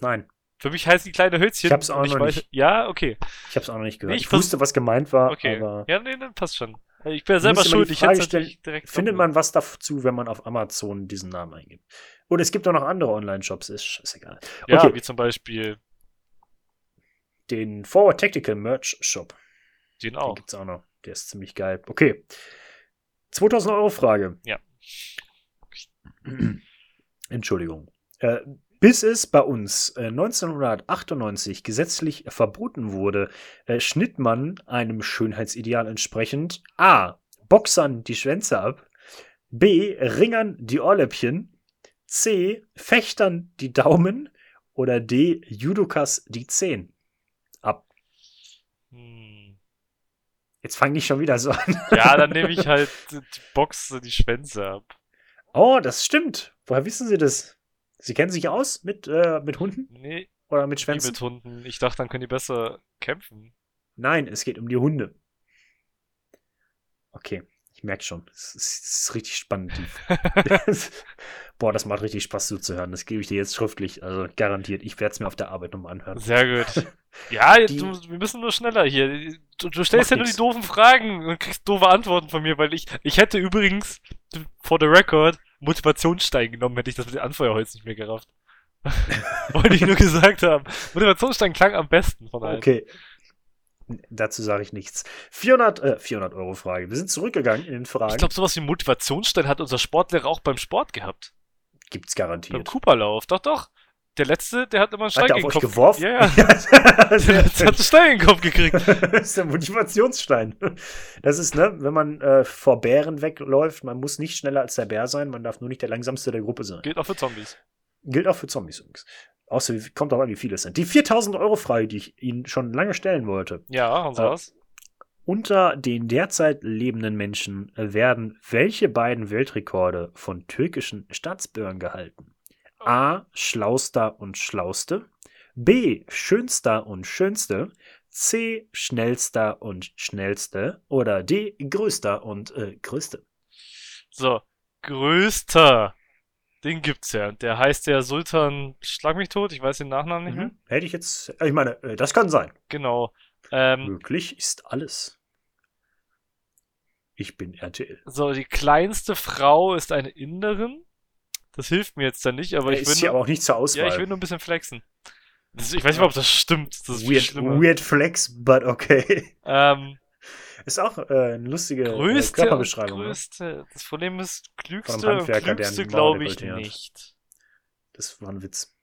Nein, Für mich heißen die kleine Hölzchen. Ich hab's auch noch nicht. Ja, okay. ich habe es auch noch nicht gehört. Nee, ich ich wusste, was gemeint war, Okay. aber Ja, nee, dann passt schon. Ich bin ja selber schuld. Ich hätte stellen, direkt findet man was dazu, wenn man auf Amazon diesen Namen eingibt. Und es gibt auch noch andere Online-Shops, ist scheißegal. Ja, okay. wie zum Beispiel Den Forward Tactical Merch Shop. den Den auch. gibt's auch noch. Der ist ziemlich geil. Okay. 2000 Euro Frage. Ja. Entschuldigung. Äh, bis es bei uns äh, 1998 gesetzlich verboten wurde, äh, schnitt man einem Schönheitsideal entsprechend A. Boxern die Schwänze ab, B. Ringern die Ohrläppchen, C. Fechtern die Daumen oder D. Judokas die Zehen ab. Hm. Jetzt fang nicht schon wieder so an. Ja, dann nehme ich halt die Box, die Schwänze ab. Oh, das stimmt. Woher wissen Sie das? Sie kennen sich aus mit, äh, mit Hunden Nee, oder mit Schwänzen? mit Hunden. Ich dachte, dann können die besser kämpfen. Nein, es geht um die Hunde. Okay, ich merke schon. Es ist, es ist richtig spannend. Boah, das macht richtig Spaß zuzuhören. Das gebe ich dir jetzt schriftlich. Also garantiert. Ich werde es mir auf der Arbeit nochmal anhören. Sehr gut. Ja, Die- du, wir müssen nur schneller hier. Du, du stellst ja nur nix. die doofen Fragen und kriegst doofe Antworten von mir, weil ich, ich hätte übrigens, for the record, Motivationsstein genommen, hätte ich das mit den Anfeuerholz nicht mehr gerafft. Wollte ich nur gesagt haben. Motivationsstein klang am besten von allen. Okay. Dazu sage ich nichts. 400, äh, 400 Euro Frage. Wir sind zurückgegangen in den Fragen. Ich glaube, sowas wie Motivationsstein hat unser Sportlehrer auch beim Sport gehabt. Gibt's Beim garantiert. Cooperlauf. Doch, doch. Der letzte, der hat immer einen Stein Hat gegen den Kopf. geworfen? Ja, ja. Der letzte hat einen Stein in den Kopf gekriegt. das ist der Motivationsstein. Das ist, ne, wenn man äh, vor Bären wegläuft, man muss nicht schneller als der Bär sein, man darf nur nicht der langsamste der Gruppe sein. Gilt auch für Zombies. Gilt auch für Zombies übrigens. Außer kommt auch an, wie viele es sind. Die 4000 Euro Frage, die ich Ihnen schon lange stellen wollte. Ja, und Ja. was? Unter den derzeit lebenden Menschen werden welche beiden Weltrekorde von türkischen Staatsbürgern gehalten? A. Schlauster und Schlauste. B. Schönster und Schönste. C. Schnellster und Schnellste. Oder D. Größter und äh, Größte. So, größter. Den gibt's ja. Der heißt ja Sultan Schlag mich tot. Ich weiß den Nachnamen nicht mehr. Mhm. Hätte ich jetzt. äh, Ich meine, äh, das kann sein. Genau. Ähm, Möglich ist alles. Ich bin RTL. so, die kleinste Frau ist eine Inderin. Das hilft mir jetzt dann nicht, aber Er ich ist will, hier nur, auch nicht zur Auswahl. ja, ich will nur ein bisschen flexen. Das, ich weiß nicht, ob das stimmt. Das ist weird, weird Flex, but okay. Ähm, Ist auch äh, eine lustige äh, größte, Körperbeschreibung. Ne? größte. Das Problem ist, klügste klügste glaube ich nicht. Das war ein Witz.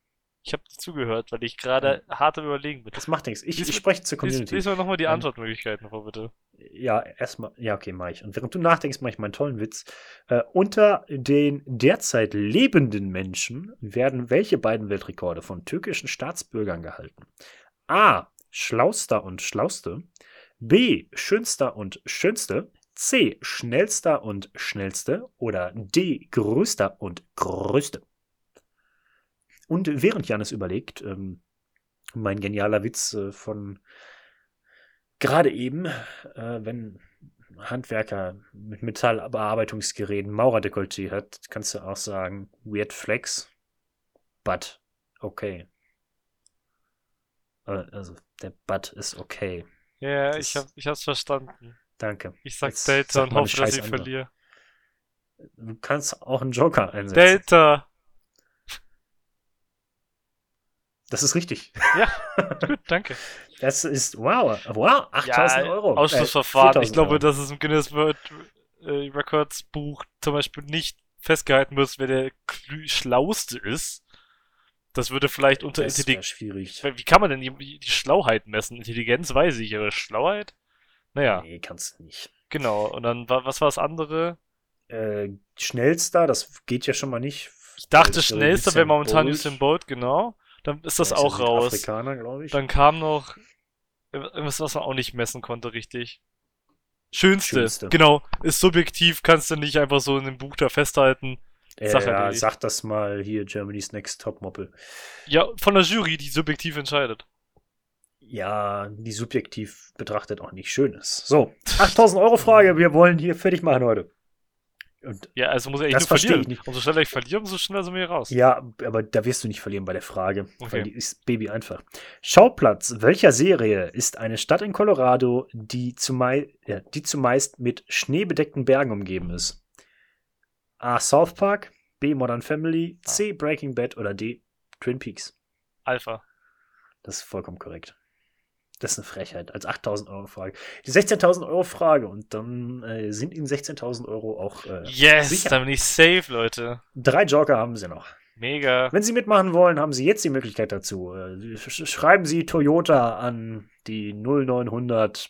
Ich habe zugehört, weil ich gerade hart am Überlegen bin. Das macht nichts. Ich, Lies- ich spreche zur Lies, Community. lies mal nochmal die Ähm, Antwortmöglichkeiten vor, bitte. Ja, erstmal. Ja, okay, mach ich. Und während du nachdenkst, mache ich meinen tollen Witz. Äh, unter den derzeit lebenden Menschen werden welche beiden Weltrekorde von türkischen Staatsbürgern gehalten? A. Schlauster und Schlauste. B. Schönster und Schönste. C. Schnellster und Schnellste. Oder D. Größter und Größte. Und während Janis überlegt, ähm, mein genialer Witz äh, von gerade eben, äh, wenn Handwerker mit Metallbearbeitungsgeräten Maurerdekolleté hat, kannst du auch sagen, weird flex, but okay. Äh, Also, der but ist okay. Ja, das- ich, hab, ich hab's verstanden. Danke. Ich sag Jetzt Delta sag und hoffe, dass ich andere. verliere. Du kannst auch einen Joker einsetzen. Delta! Das ist richtig. Gut, danke. Das ist, wow, wow, 8000 Euro. Ausschlussverfahren. Äh, ich glaube, 4000 dass es im Guinness World äh, Records Buch zum Beispiel nicht festgehalten wird, wer der Schlauste ist. Das würde vielleicht unter das Intelligenz. schwierig. Wie kann man denn die, die Schlauheit messen? Intelligenz weiß ich, aber Schlauheit? Naja, Nee, kannst du nicht. genau. Und dann, wa- was war das andere? Äh, schnellster, das geht ja schon mal nicht. Ich dachte, äh, schnellster wäre momentan Bolt, Usain Bolt, genau. Dann ist das ist auch ja raus. Südafrikaner, glaube ich. Dann kam noch irgendwas, was man auch nicht messen konnte, richtig. Schönste. Schönste. Genau. Ist subjektiv, kannst du nicht einfach so in dem Buch da festhalten. äh, Sache ja, erledigt. sag das mal hier, Germany's Next Topmodel. Ja, von der Jury, die subjektiv entscheidet. Ja, die subjektiv betrachtet auch nicht schön ist. So, 8000 Euro Frage, wir wollen hier fertig machen heute. Und Ja, also muss er echt Das nur verstehe verlieren. ich nicht. Umso schneller ich verliere, umso schneller sind wir hier raus. ja, aber da wirst du nicht verlieren bei der Frage, Okay. weil die ist Baby einfach. Schauplatz welcher Serie ist eine Stadt in Colorado, die, zumei ja, die zumeist mit schneebedeckten Bergen umgeben ist? A. South Park, B. Modern Family, Ah. C. Breaking Bad oder D. Twin Peaks? Alpha. Das ist vollkommen korrekt. Das ist eine Frechheit. Als 8000 Euro Frage. Die 16.000 Euro Frage und dann äh, sind Ihnen 16.000 Euro auch. Äh, Yes, sicher. dann bin ich safe, Leute. Drei Joker haben Sie noch. Mega. Wenn Sie mitmachen wollen, haben Sie jetzt die Möglichkeit dazu. Äh, sch schreiben Sie Toyota an die 0900,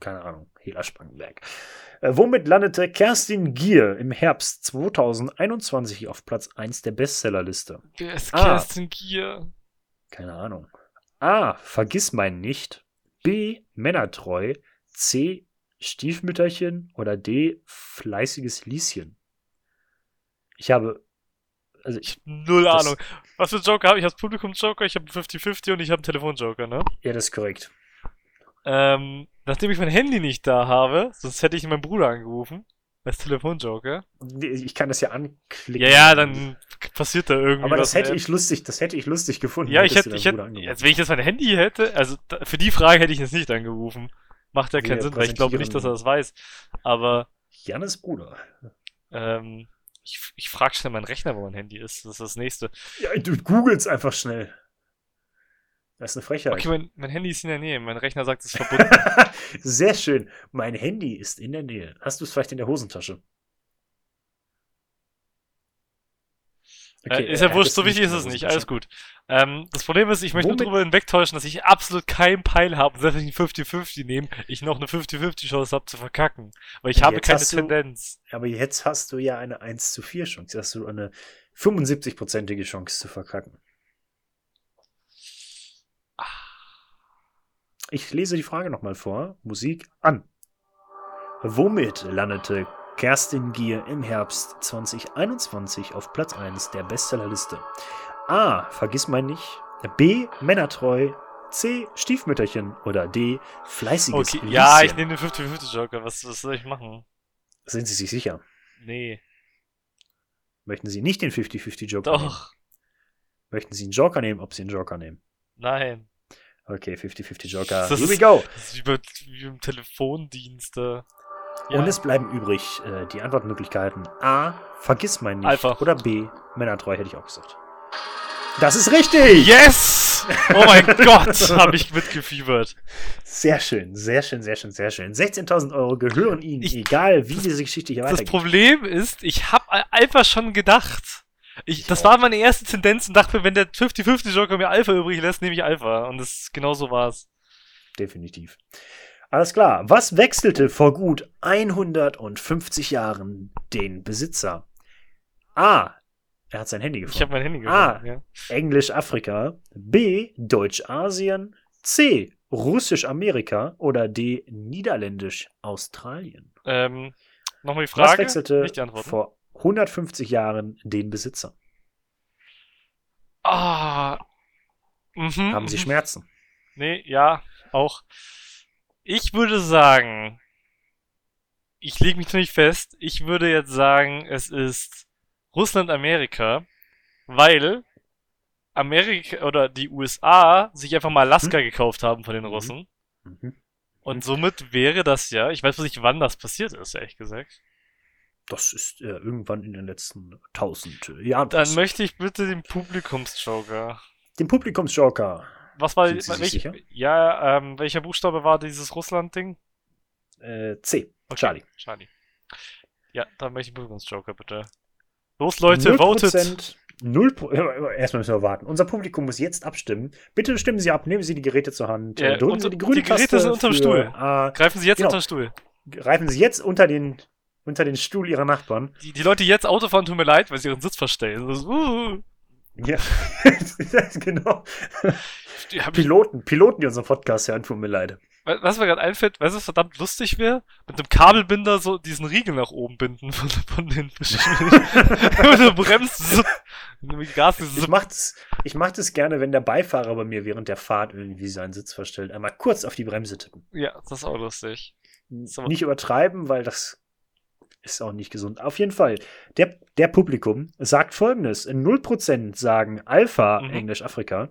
keine Ahnung, Hela Spangenberg. Äh, womit landete Kerstin Gier im Herbst 2021 auf Platz 1 der Bestsellerliste? Wer ist Ah. Kerstin Gier? Keine Ahnung. A. Vergiss mein nicht. B. Männertreu. C. Stiefmütterchen. Oder D. Fleißiges Lieschen. Ich habe. Also ich. Null Ahnung. Was für Joker habe ich? Ich habe Publikum-Joker, ich habe einen 50-50 und ich habe einen Telefon-Joker, ne? Ja, das ist korrekt. Ähm, nachdem ich mein Handy nicht da habe, sonst hätte ich meinen Bruder angerufen. Als Telefonjoker. Ich kann das ja anklicken. Ja, ja, dann passiert da irgendwie Aber das hätte ich lustig, das hätte ich lustig gefunden. Ja, ich hätte, ich hätte, also wenn ich jetzt mein Handy hätte, also für die Frage hätte ich jetzt nicht angerufen. Macht ja keinen Sinn, weil ich glaube nicht, dass er das weiß. Aber Jannes Bruder. ähm, ich, ich frage schnell meinen Rechner, wo mein Handy ist. Das ist das nächste. Ja, du googelst einfach schnell. Das ist eine Frechheit. Okay, mein, mein Handy ist in der Nähe. Mein Rechner sagt, es ist verbunden. Sehr schön. Mein Handy ist in der Nähe. Hast du es vielleicht in der Hosentasche? Äh, ist ja wurscht, so wichtig ist es nicht. Alles gut. Ähm, das Problem ist, ich möchte nur Womit- darüber hinwegtäuschen, dass ich absolut keinen Peil habe. Und selbst wenn ich einen 50-50 nehme, ich noch eine 50-50-Chance habe zu verkacken. Weil ich habe keine hast du- Tendenz. Aber jetzt hast du ja eine 1 zu 4 Chance. Jetzt hast du eine 75-prozentige Chance zu verkacken. Ich lese die Frage nochmal vor. Musik an. Womit landete Kerstin Gier im Herbst 2021 auf Platz 1 der Bestsellerliste? A. Vergiss mein nicht. B. Männertreu. C. Stiefmütterchen. Oder D. Fleißiges Okay, ja, ich nehme den 50-50-Joker. Was, was soll ich machen? Sind Sie sich sicher? Nee. Möchten Sie nicht den 50-50 Joker nehmen? Doch. Möchten Sie einen Joker nehmen, ob Sie einen Joker nehmen? Nein. Okay, 50-50 Joker. Das Here we ist- go. Das ist wie, bei, wie im Telefondienst. Und es bleiben übrig äh, die Antwortmöglichkeiten A. Vergiss mein nicht. Alpha. Oder B. Männertreu hätte ich auch gesagt. Das ist richtig! Yes! Oh mein Gott, habe ich mitgefiebert. Sehr schön, sehr schön, sehr schön, sehr schön. 16.000 Euro gehören Ihnen, Ich- egal wie diese Geschichte hier Das weitergeht. Problem ist, ich habe Alpha schon gedacht. Ich, das war meine erste Tendenz und dachte mir, wenn der 50-50-Joker mir Alpha übrig lässt, nehme ich Alpha. Und das genau so war's. Definitiv. Alles klar. Was wechselte vor gut 150 Jahren den Besitzer? A. Er hat sein Handy gefunden. Ich habe mein Handy gefunden. Englisch-Afrika, B. Deutsch-Asien, C. Russisch-Amerika oder D. Niederländisch-Australien. Ja. Ähm, Nochmal die Was Frage. wechselte Nicht die vor 150 Jahren den Besitzer? Ah. Mhm. Haben Sie mhm. Schmerzen? Nee, ja, auch. Ich würde sagen, ich lege mich noch nicht fest, ich würde jetzt sagen, es ist Russland-Amerika, weil Amerika oder die USA sich einfach mal Alaska gekauft haben von den Mhm. Russen. Mhm. Und somit wäre das ja, ich weiß nicht, wann das passiert ist, ehrlich gesagt. Das ist äh, irgendwann in den letzten 1000 Jahren. Dann möchte ich bitte den Publikumsjoker. den Publikumsjoker. Was war, Sind Sie welch, sicher? ja, ähm, welcher Buchstabe war dieses Russland-Ding? Äh, C. Charlie. Charlie. Ja, dann möchte ich einen Publikumsjoker, bitte. Los, Leute, votet! 0%, 0 Pro- äh, Erstmal müssen wir warten. Unser Publikum muss jetzt abstimmen. Bitte stimmen Sie ab, nehmen Sie die Geräte zur Hand. Ja, äh, drücken unter- Sie die grüne die Geräte Taste sind unterm für Stuhl. A. Greifen Sie jetzt Genau. unter den Stuhl. Greifen Sie jetzt unter den, unter den Stuhl Ihrer Nachbarn. Die, die Leute, die jetzt Auto fahren, tun mir leid, weil sie ihren Sitz verstellen. Das ist, uh, Ja, genau. ich, Piloten, Piloten, die unseren Podcast hören, tun mir leid. Was mir gerade einfällt, weißt du, was verdammt lustig wäre? Mit einem Kabelbinder so diesen Riegel nach oben binden von, von den Wenn du bremst, so, du Gas Ich so, mach, das, ich mach das gerne, wenn der Beifahrer bei mir während der Fahrt irgendwie seinen Sitz verstellt. Einmal kurz auf die Bremse tippen. Ja, das ist auch lustig. Nicht übertreiben, weil das ist auch nicht gesund. Auf jeden Fall, der, der Publikum sagt folgendes: 0% sagen Alpha, Mhm. Englisch Afrika.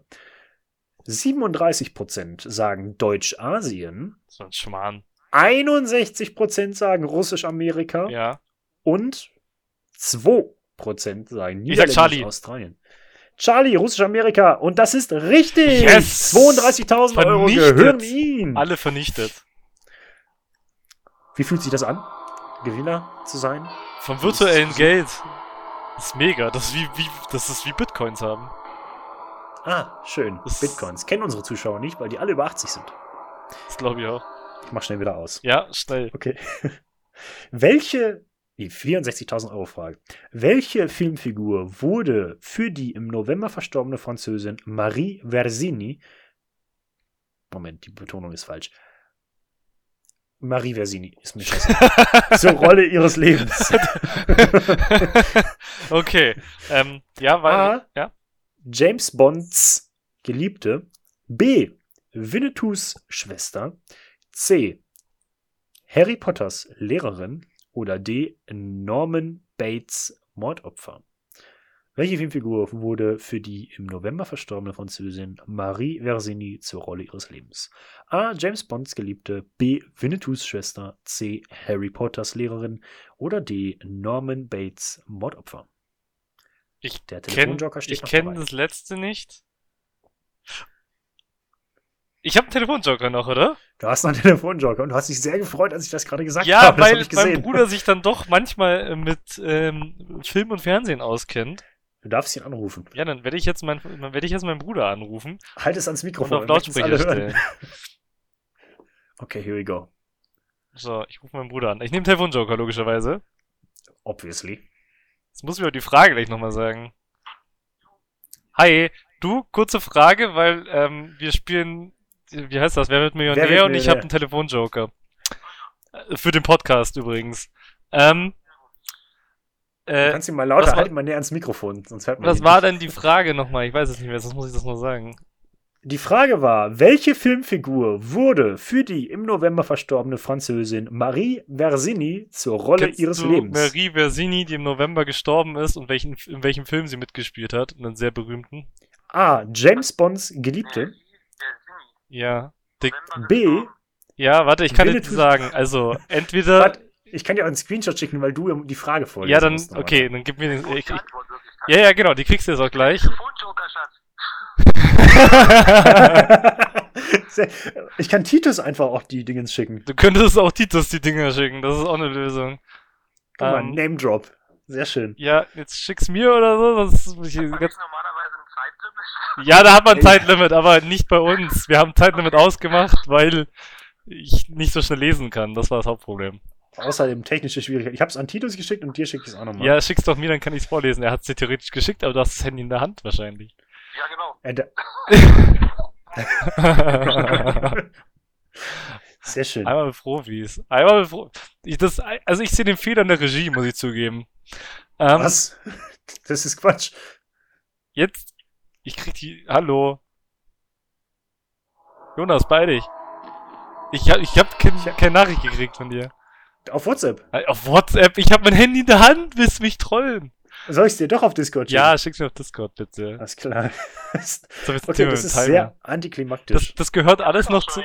37% sagen Deutsch-Asien. So ein Schmarrn. 61% sagen Russisch-Amerika. Ja. Und 2% sagen Ich sag Charlie. Charlie, Russisch-Amerika. Und das ist richtig. Yes! 32.000 Euro gehören ihm. Alle vernichtet. Wie fühlt sich das an, Gewinner zu sein? Vom virtuellen Geld. Das ist mega. Das ist wie, wie, das ist wie Bitcoins haben. Ah, schön. Das- Bitcoins. Kennen unsere Zuschauer nicht, weil die alle über 80 sind. Das glaube ich auch. Ich mach schnell wieder aus. Ja, schnell. Okay. Welche, die 64.000 Euro Frage. Welche Filmfigur wurde für die im November verstorbene Französin Marie Versini, Moment, die Betonung ist falsch. Marie Versini ist mir scheiße. zur Rolle ihres Lebens. okay. Ähm, ja, weil. A. Ja. James Bonds Geliebte. B. Winnetous Schwester. C. Harry Potters Lehrerin. Oder D. Norman Bates Mordopfer. Welche Filmfigur wurde für die im November verstorbene Französin Marie Versini zur Rolle ihres Lebens? A. James Bonds Geliebte. B. Winnetous Schwester. C. Harry Potters Lehrerin. Oder D. Norman Bates Mordopfer. Ich Der Telefonjoker steht ich kenne das letzte nicht. Ich habe einen Telefonjoker noch, oder? Du hast noch einen Telefonjoker und du hast dich sehr gefreut, als ich das gerade gesagt Ja, habe. Hab weil gesehen. mein Bruder sich dann doch manchmal äh, mit ähm, Film und Fernsehen auskennt. Du darfst ihn anrufen. Ja, dann werde ich jetzt mein, dann werde ich jetzt meinen Bruder anrufen Halt es ans und Mikrofon. auf wir möchten's Lautsprecher stellen. Okay, here we go. So, ich rufe meinen Bruder an. Ich nehme Telefonjoker, logischerweise. Obviously. Jetzt muss ich mir die Frage gleich nochmal sagen. Hi, du, kurze Frage, weil ähm, wir spielen, wie heißt das, Wer wird Millionär Wer wird und ich Millionär? habe einen Telefonjoker. Äh, Für den Podcast übrigens. Ähm, Du äh, kannst ihn mal lauter halten, mal näher ans Mikrofon, sonst hört man was war nicht. denn die Frage nochmal? Ich weiß es nicht mehr, sonst muss ich das noch sagen. Die Frage war, welche Filmfigur wurde für die im November verstorbene Französin Marie Versini zur Rolle Kennst ihres du Lebens? Marie Versini, die im November gestorben ist und welchen, in welchem Film sie mitgespielt hat, einen sehr berühmten? A. James Bonds Geliebte. Ja. B. ja, warte, ich kann dir Winnetou- sagen. Also, entweder. Ich kann dir auch einen Screenshot schicken, weil du die Frage vorlesen Ja, dann, musst okay, dann gib mir den. Ich, ich, ja, ja, genau, die kriegst du jetzt auch gleich. Ich kann Titus einfach auch die Dingens schicken. Du könntest auch Titus die Dinger schicken, das ist auch eine Lösung. Guck mal, Ähm, Name Drop. Sehr schön. Ja, jetzt schick's mir oder so, sonst muss ich Hat man ganz, nicht normalerweise ein Zeitlimit? Ja, da hat man ein. Zeitlimit, aber nicht bei uns. Wir haben ein Zeitlimit ausgemacht, weil ich nicht so schnell lesen kann. Das war das Hauptproblem. Außerdem technische Schwierigkeiten. Ich habe es an Titus geschickt und dir schicke ich es auch nochmal. Ja, schick's doch mir, dann kann ich's vorlesen. Er hat's dir theoretisch geschickt, aber du hast das Handy in der Hand wahrscheinlich. Ja, genau. Äh, Sehr schön. Einmal mit Profis. Einmal mit Pro ich, das, Also ich sehe den Fehler in der Regie, muss ich zugeben. Ähm, Was? Das ist Quatsch. Jetzt. Ich krieg die. Hallo. Jonas, bei dich. Ich hab, ich hab kein, Ich hab- keine Nachricht gekriegt von dir. Auf WhatsApp. Äh, Auf WhatsApp, ich hab mein Handy in der Hand, willst du mich trollen? Soll ich es dir doch auf Discord schicken? Ja, schick's mir auf Discord, bitte. Alles klar. So, jetzt okay, Thema das ist Timer. sehr Das, antiklimaktisch. das gehört alles noch zu.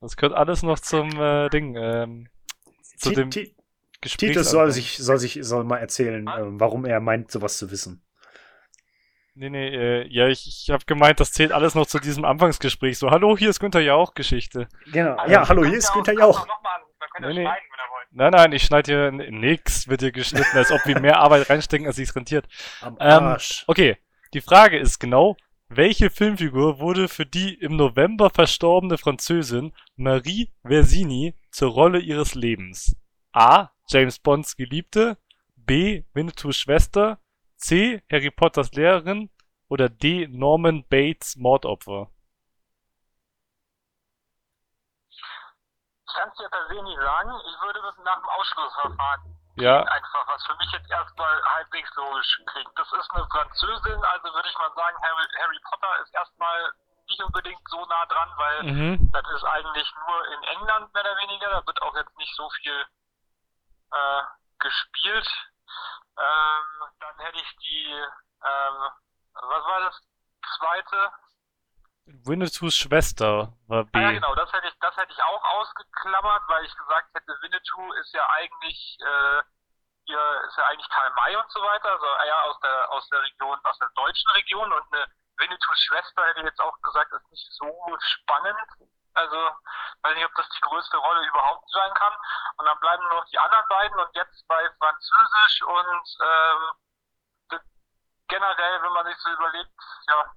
Das gehört alles noch zum äh, Ding. Ähm, zu dem Gespräch. Titus soll sich, soll sich, soll mal erzählen, ähm, warum er meint, sowas zu wissen. Nee, nee, äh, ja, ich, ich habe gemeint, das zählt alles noch zu diesem Anfangsgespräch. So, hallo, hier ist Günther Jauch-Geschichte. Genau. Also, Ja, hallo, hier ist Günther ja auch- Jauch. Nee, nee, nee. schneiden, wenn er wollt. Nein, nein, ich schneide hier n- nix, wird hier geschnitten, als ob wir mehr Arbeit reinstecken, als sich's rentiert. Am Ähm, Arsch. Okay, die Frage ist genau, welche Filmfigur wurde für die im November verstorbene Französin Marie Versini zur Rolle ihres Lebens? A. James Bonds Geliebte, B. Winnetous Schwester, C. Harry Potters Lehrerin oder D. Norman Bates Mordopfer? Ich kann es dir per se nicht sagen. Ich würde das nach dem Ausschlussverfahren Ja, einfach, was für mich jetzt erstmal halbwegs logisch klingt. Das ist eine Französin, also würde ich mal sagen, Harry, Harry Potter ist erstmal nicht unbedingt so nah dran, weil mhm. das ist eigentlich nur in England mehr oder weniger. Da wird auch jetzt nicht so viel äh, gespielt. Ähm, dann hätte ich die, ähm, was war das zweite? Winnetous Schwester war B. Ah, ja, genau, das hätte ich, das hätte ich auch ausgeklammert, weil ich gesagt hätte, Winnetou ist ja eigentlich, äh, hier ist ja eigentlich Karl May und so weiter, also ah ja aus der aus der Region, aus der deutschen Region und eine Winnetous Schwester hätte ich jetzt auch gesagt, ist nicht so spannend. Also weiß nicht, ob das die größte Rolle überhaupt sein kann. Und dann bleiben noch die anderen beiden und jetzt bei Französisch und ähm, generell, wenn man sich so überlegt, ja,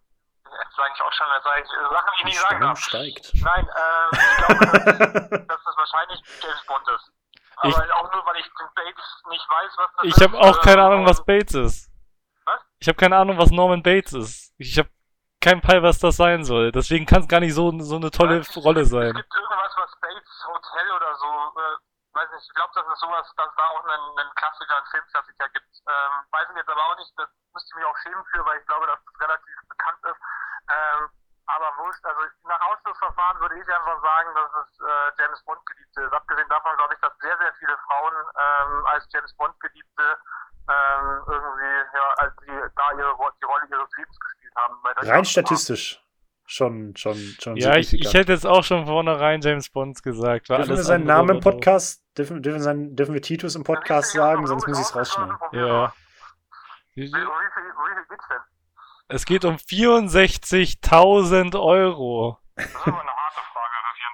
jetzt sage ich auch schon, das sage ich äh, Sachen, die ich nicht sagen darf. steigt. Nein, ähm, ich glaube, dass, das wahrscheinlich James Bond ist. Aber Ich- auch nur, weil ich den Bates nicht weiß, was das Ich ist. habe auch keine ähm, Ahnung, was und- Bates ist. Was? Ich habe keine Ahnung, was Norman Bates ist. Ich habe keinen Peil, was das sein soll. Deswegen kann es gar nicht so, so eine tolle nicht, Rolle Es sein. gibt irgendwas, was Bates Hotel oder so, äh, weiß nicht, ich glaube, dass es sowas, dass da auch einen, einen Klassiker, einen Filmklassiker gibt. Ähm, weiß ich jetzt aber auch nicht, das müsste ich mich auch schämen für, weil ich glaube, dass das relativ bekannt ist. Ähm, aber wurscht, also nach Ausschlussverfahren würde ich einfach sagen, dass es äh, James Bond Geliebte ist. Abgesehen davon glaube ich, dass sehr, sehr viele Frauen ähm, als James Bond Geliebte ähm, irgendwie, ja, als sie da ihre, die Rolle ihres Lebens gespielt haben. Rein statistisch. Schon, schon, schon. Ja, ich, ich hätte jetzt auch schon vornherein James Bonds gesagt. War Dürfen wir seinen Namen im Podcast, dürfen, dürfen, seinen, dürfen wir Titus im Podcast sagen, sonst muss ich es rausschneiden. Ja. Es geht um 64.000 Euro. Das ist aber eine harte Frage für 64.000.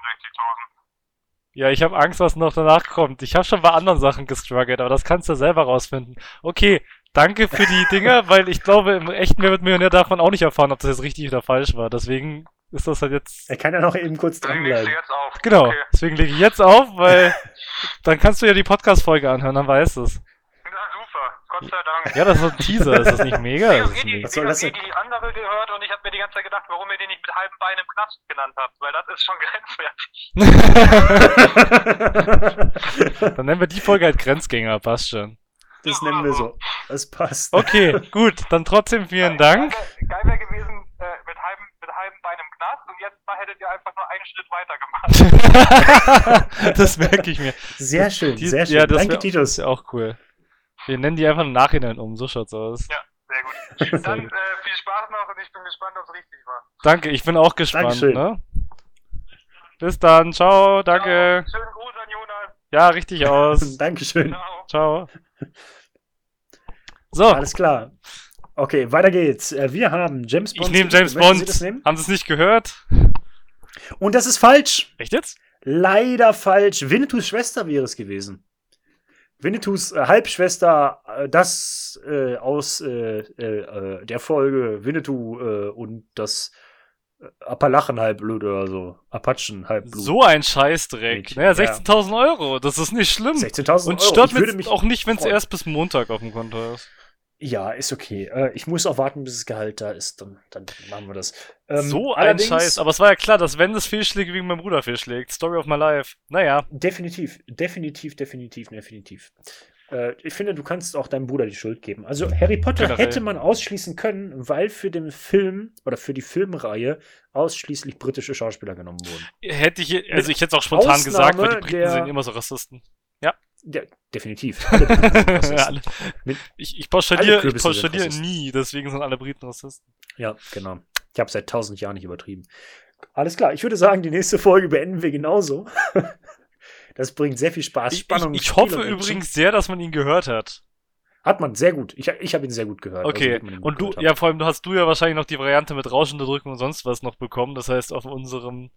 Ja, ich habe Angst, was noch danach kommt. Ich habe schon bei anderen Sachen gestruggelt, aber das kannst du selber rausfinden. Okay, danke für die Dinger, weil ich glaube, im echten Wer wird Millionär darf man auch nicht erfahren, ob das jetzt richtig oder falsch war. Deswegen ist das halt jetzt. Er kann ja noch eben kurz Deswegen legst du dranbleiben. jetzt auf. Genau, Okay. deswegen lege ich jetzt auf, weil dann kannst du ja die Podcast-Folge anhören, dann weißt du es. Ja, super. Gott sei Dank. Ja, das ist so ein Teaser, ist das nicht mega? Ich habe eh, die- das hab eh die andere gehört und ich habe mir die ganze Zeit gedacht, warum ihr den nicht mit halbem Bein im Knast genannt habt, weil das ist schon grenzwertig. Dann nennen wir die Folge halt Grenzgänger, passt schon. Das nennen wir so. Das passt. Okay, gut, dann trotzdem vielen Dank. Geil, wär- geil wäre gewesen äh, mit, halbem, mit halbem Bein im Knast und jetzt mal hättet ihr einfach nur einen Schritt weiter gemacht. das merke ich mir. Sehr schön, Die- sehr schön. Ja, das Danke, wär- Titus. ist ja auch cool. Wir nennen die einfach im Nachhinein um, so schaut's aus. Ja, sehr gut. Sehr Dann gut. äh, viel Spaß noch und ich bin gespannt, ob es richtig war. Danke, ich bin auch gespannt, Dankeschön. ne? Bis dann, ciao, danke. Ciao. Schönen Gruß an Jonas. Ja, richtig aus. Dankeschön. Ciao. Ciao. So, Alles klar. Okay, weiter geht's. Äh, Wir haben James Bond. ich nehme James Sie Bond. nehmen? Haben Sie es nicht gehört? Und das ist falsch. Echt jetzt? Leider falsch. Winnetous Schwester wäre es gewesen. Winnetous äh, Halbschwester, äh, das äh, aus äh, äh, der Folge Winnetou und das Appalachen-Halbblut oder so. Apachen-Halbblut. So ein Scheißdreck. Naja, ja. 16.000 Euro, das ist nicht schlimm. 16.000 Und Euro. stört ich würde mich auch nicht, wenn es erst bis Montag auf dem Konto ist. Ja, ist okay. Äh, ich muss auch warten, bis das Gehalt da ist. Dann, dann machen wir das. Ähm, so ein Scheiß. Aber es war ja klar, dass wenn das fehlschlägt, wegen meinem Bruder fehlschlägt. Story of my life. Naja. Definitiv, definitiv, definitiv, definitiv. Äh, ich finde, du kannst auch deinem Bruder die Schuld geben. Also Harry Potter Generell. hätte man ausschließen können, weil für den Film oder für die Filmreihe ausschließlich britische Schauspieler genommen wurden. Hätte ich, also ich hätte es auch spontan gesagt, weil die Ausnahme Briten der- sind immer so Rassisten. Ja, definitiv. Alle alle, ich, ich ich Rassisten. nie, deswegen sind alle Briten Rassisten. ja, genau. Ich habe seit tausend Jahren nicht übertrieben. Alles klar, ich würde sagen, die nächste Folge beenden wir genauso. das bringt sehr viel Spaß, Ich, ich, Spannung. ich Spiel hoffe übrigens sehr, dass man ihn gehört hat. Hat man sehr gut. Ich, ich habe ihn sehr gut gehört. also Okay, ihn gut und du, ja, vor allem, du hast du ja wahrscheinlich noch die Variante mit Rauschunterdrückung und sonst was noch bekommen. Das heißt, auf unserem,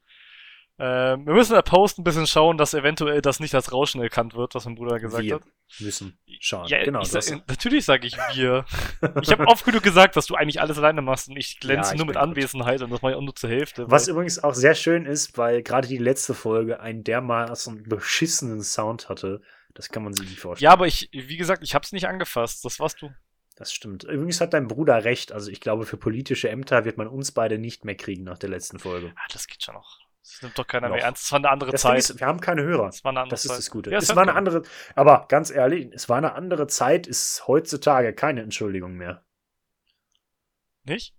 äh, wir müssen da posten ein bisschen schauen, dass eventuell das nicht als Rauschen erkannt wird, was mein Bruder gesagt Wir hat. müssen schauen. Ja, genau. sag, natürlich sage ich wir. ich habe oft genug gesagt, dass du eigentlich alles alleine machst und ich glänze Ja, ich nur mit bin gut. Anwesenheit und das mache ich auch nur zur Hälfte. Was übrigens auch sehr schön ist, weil gerade die letzte Folge einen dermaßen beschissenen Sound hatte. Das kann man sich nicht vorstellen. ja, aber ich, wie gesagt, ich hab's nicht angefasst. Das warst du. Das stimmt. Übrigens hat dein Bruder recht. Also ich glaube, für politische Ämter wird man uns beide nicht mehr kriegen nach der letzten Folge. Ah, das geht schon noch. Das nimmt doch keiner Noch. mehr ernst. Das war eine andere Das Zeit. ist, wir haben keine Hörer. das war eine andere Das ist Zeit. das Gute. Ja, es war eine keiner. andere, aber ganz ehrlich, es war eine andere Zeit, ist heutzutage keine Entschuldigung mehr. Nicht?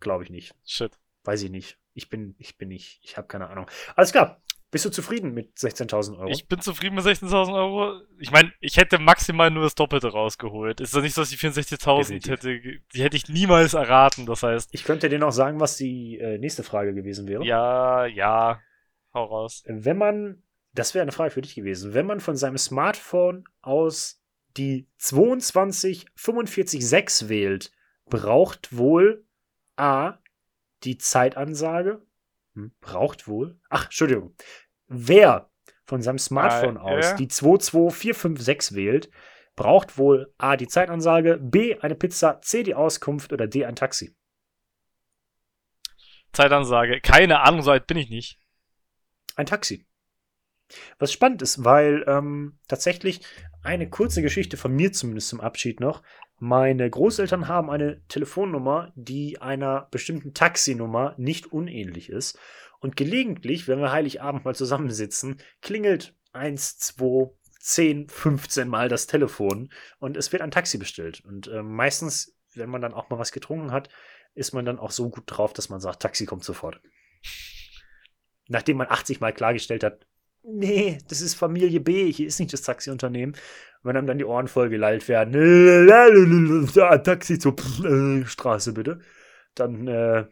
Glaube ich nicht. Shit. Weiß ich nicht. Ich bin, ich bin nicht, ich habe keine Ahnung. Alles klar. Bist du zufrieden mit 16.000 Euro? Ich bin zufrieden mit 16.000 Euro. Ich meine, ich hätte maximal nur das Doppelte rausgeholt. Ist doch nicht so, dass die 64.000 Definitiv. hätte, die hätte ich niemals erraten. Das heißt, Ich könnte dir noch sagen, was die äh, nächste Frage gewesen wäre. ja, ja, hau raus. Wenn man, das wäre eine Frage für dich gewesen, wenn man von seinem Smartphone aus die 22456 wählt, braucht wohl A, die Zeitansage, hm, braucht wohl, ach, Entschuldigung, wer von seinem Smartphone Äh, aus äh. die 22456 wählt, braucht wohl A, die Zeitansage, B, eine Pizza, C, die Auskunft oder D, ein Taxi. Zeitansage. Keine Ahnung, so alt bin ich nicht. Ein Taxi. Was spannend ist, weil ähm, tatsächlich eine kurze Geschichte von mir zumindest zum Abschied noch. Meine Großeltern haben eine Telefonnummer, die einer bestimmten Taxinummer nicht unähnlich ist. Und gelegentlich, wenn wir Heiligabend mal zusammensitzen, klingelt 1, 2, 10, 15 Mal das Telefon und es wird ein Taxi bestellt. Und ähm, meistens, wenn man dann auch mal was getrunken hat, ist man dann auch so gut drauf, dass man sagt, Taxi kommt sofort. Nachdem man 80 Mal klargestellt hat, nee, das ist Familie B, hier ist nicht das Taxiunternehmen. Wenn einem dann die Ohren vollgelallt werden, Taxi zur äh, Straße bitte, dann äh,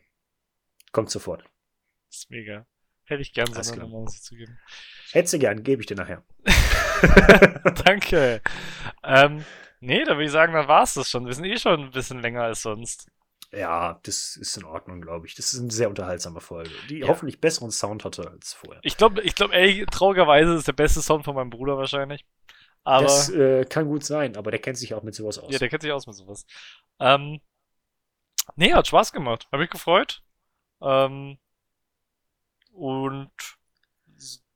kommt sofort. Das ist mega. Hätte ich gern so eine. Nummer, muss ich zugeben. Hättest du gern, gebe ich dir nachher. Danke. Ähm, nee, da würde ich sagen, dann war's das schon. Wir sind eh schon ein bisschen länger als sonst. Ja, das ist in Ordnung, glaube ich. Das ist eine sehr unterhaltsame Folge, die Ja. hoffentlich besseren Sound hatte als vorher. Ich glaube, ich glaube, ey, traurigerweise ist der beste Song von meinem Bruder wahrscheinlich. Aber das äh, kann gut sein, aber der kennt sich auch mit sowas aus. ja, der kennt sich aus mit sowas. Ähm, nee, hat Spaß gemacht. Hab mich gefreut. Ähm, und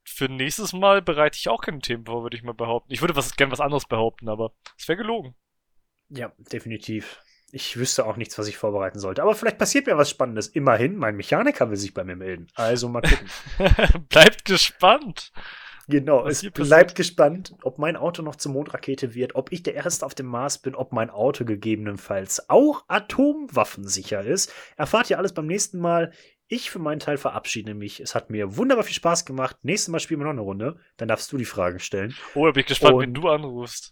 für nächstes Mal bereite ich auch keine Themen vor, würde ich mal behaupten. Ich würde was, gern was anderes behaupten, aber es wäre gelogen. Ja, definitiv. Ich wüsste auch nichts, was ich vorbereiten sollte. Aber vielleicht passiert mir was Spannendes. Immerhin, mein Mechaniker will sich bei mir melden. Also mal gucken. Bleibt gespannt. genau, Was es bleibt gespannt, ob mein Auto noch zur Mondrakete wird, ob ich der Erste auf dem Mars bin, ob mein Auto gegebenenfalls auch atomwaffensicher ist. Erfahrt ihr alles beim nächsten Mal. Ich für meinen Teil verabschiede mich. Es hat mir wunderbar viel Spaß gemacht. Nächstes Mal spielen wir noch eine Runde. Dann darfst du die Fragen stellen. Oh, da bin ich gespannt, wenn du anrufst.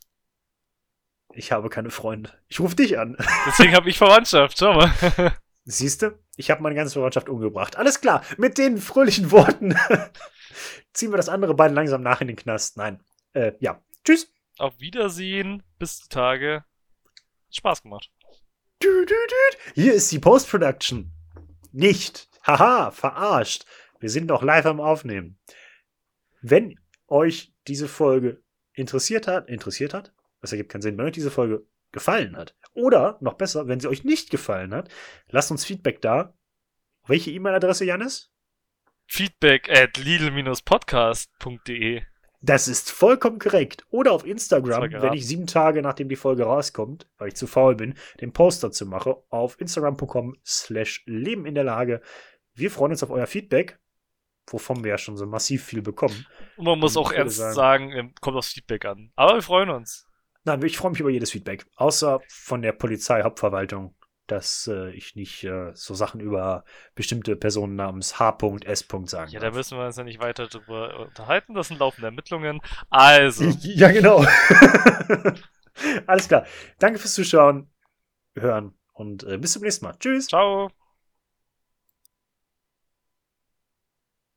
Ich habe keine Freunde. Ich rufe dich an. Deswegen habe ich Verwandtschaft. Schau mal. Siehst du? Ich habe meine ganze Verwandtschaft umgebracht. Alles klar, mit den fröhlichen Worten ziehen wir das andere Bein langsam nach in den Knast. Nein. Äh, ja. Tschüss. Auf Wiedersehen. Bis die Tage. Spaß gemacht. Hier ist die Post-Production. Nicht. Haha, verarscht. Wir sind doch live am Aufnehmen. Wenn euch diese Folge interessiert hat, interessiert hat, das ergibt keinen Sinn, wenn euch diese Folge gefallen hat, oder noch besser, wenn sie euch nicht gefallen hat, lasst uns Feedback da. Welche E-Mail-Adresse, Janis? Feedback at lidl-podcast.de. Das ist vollkommen korrekt. Oder auf Instagram, wenn ich sieben Tage nachdem die Folge rauskommt, weil ich zu faul bin, den Post dazu mache, auf instagram.com slash Leben in der Lage. Wir freuen uns auf euer Feedback, wovon wir ja schon so massiv viel bekommen. Und man muss Und auch ernst sagen- sagen, ähm, kommt aufs Feedback an. Aber wir freuen uns. Nein, ich freue mich über jedes Feedback. Außer von der Polizeihauptverwaltung, dass äh, ich nicht äh, so Sachen über bestimmte Personen namens H.S. sagen Ja, da darf. müssen wir uns ja nicht weiter drüber unterhalten. Das sind laufende Ermittlungen. Also, Ja, genau. Alles klar. Danke fürs Zuschauen, hören und äh, bis zum nächsten Mal. Tschüss. ciao.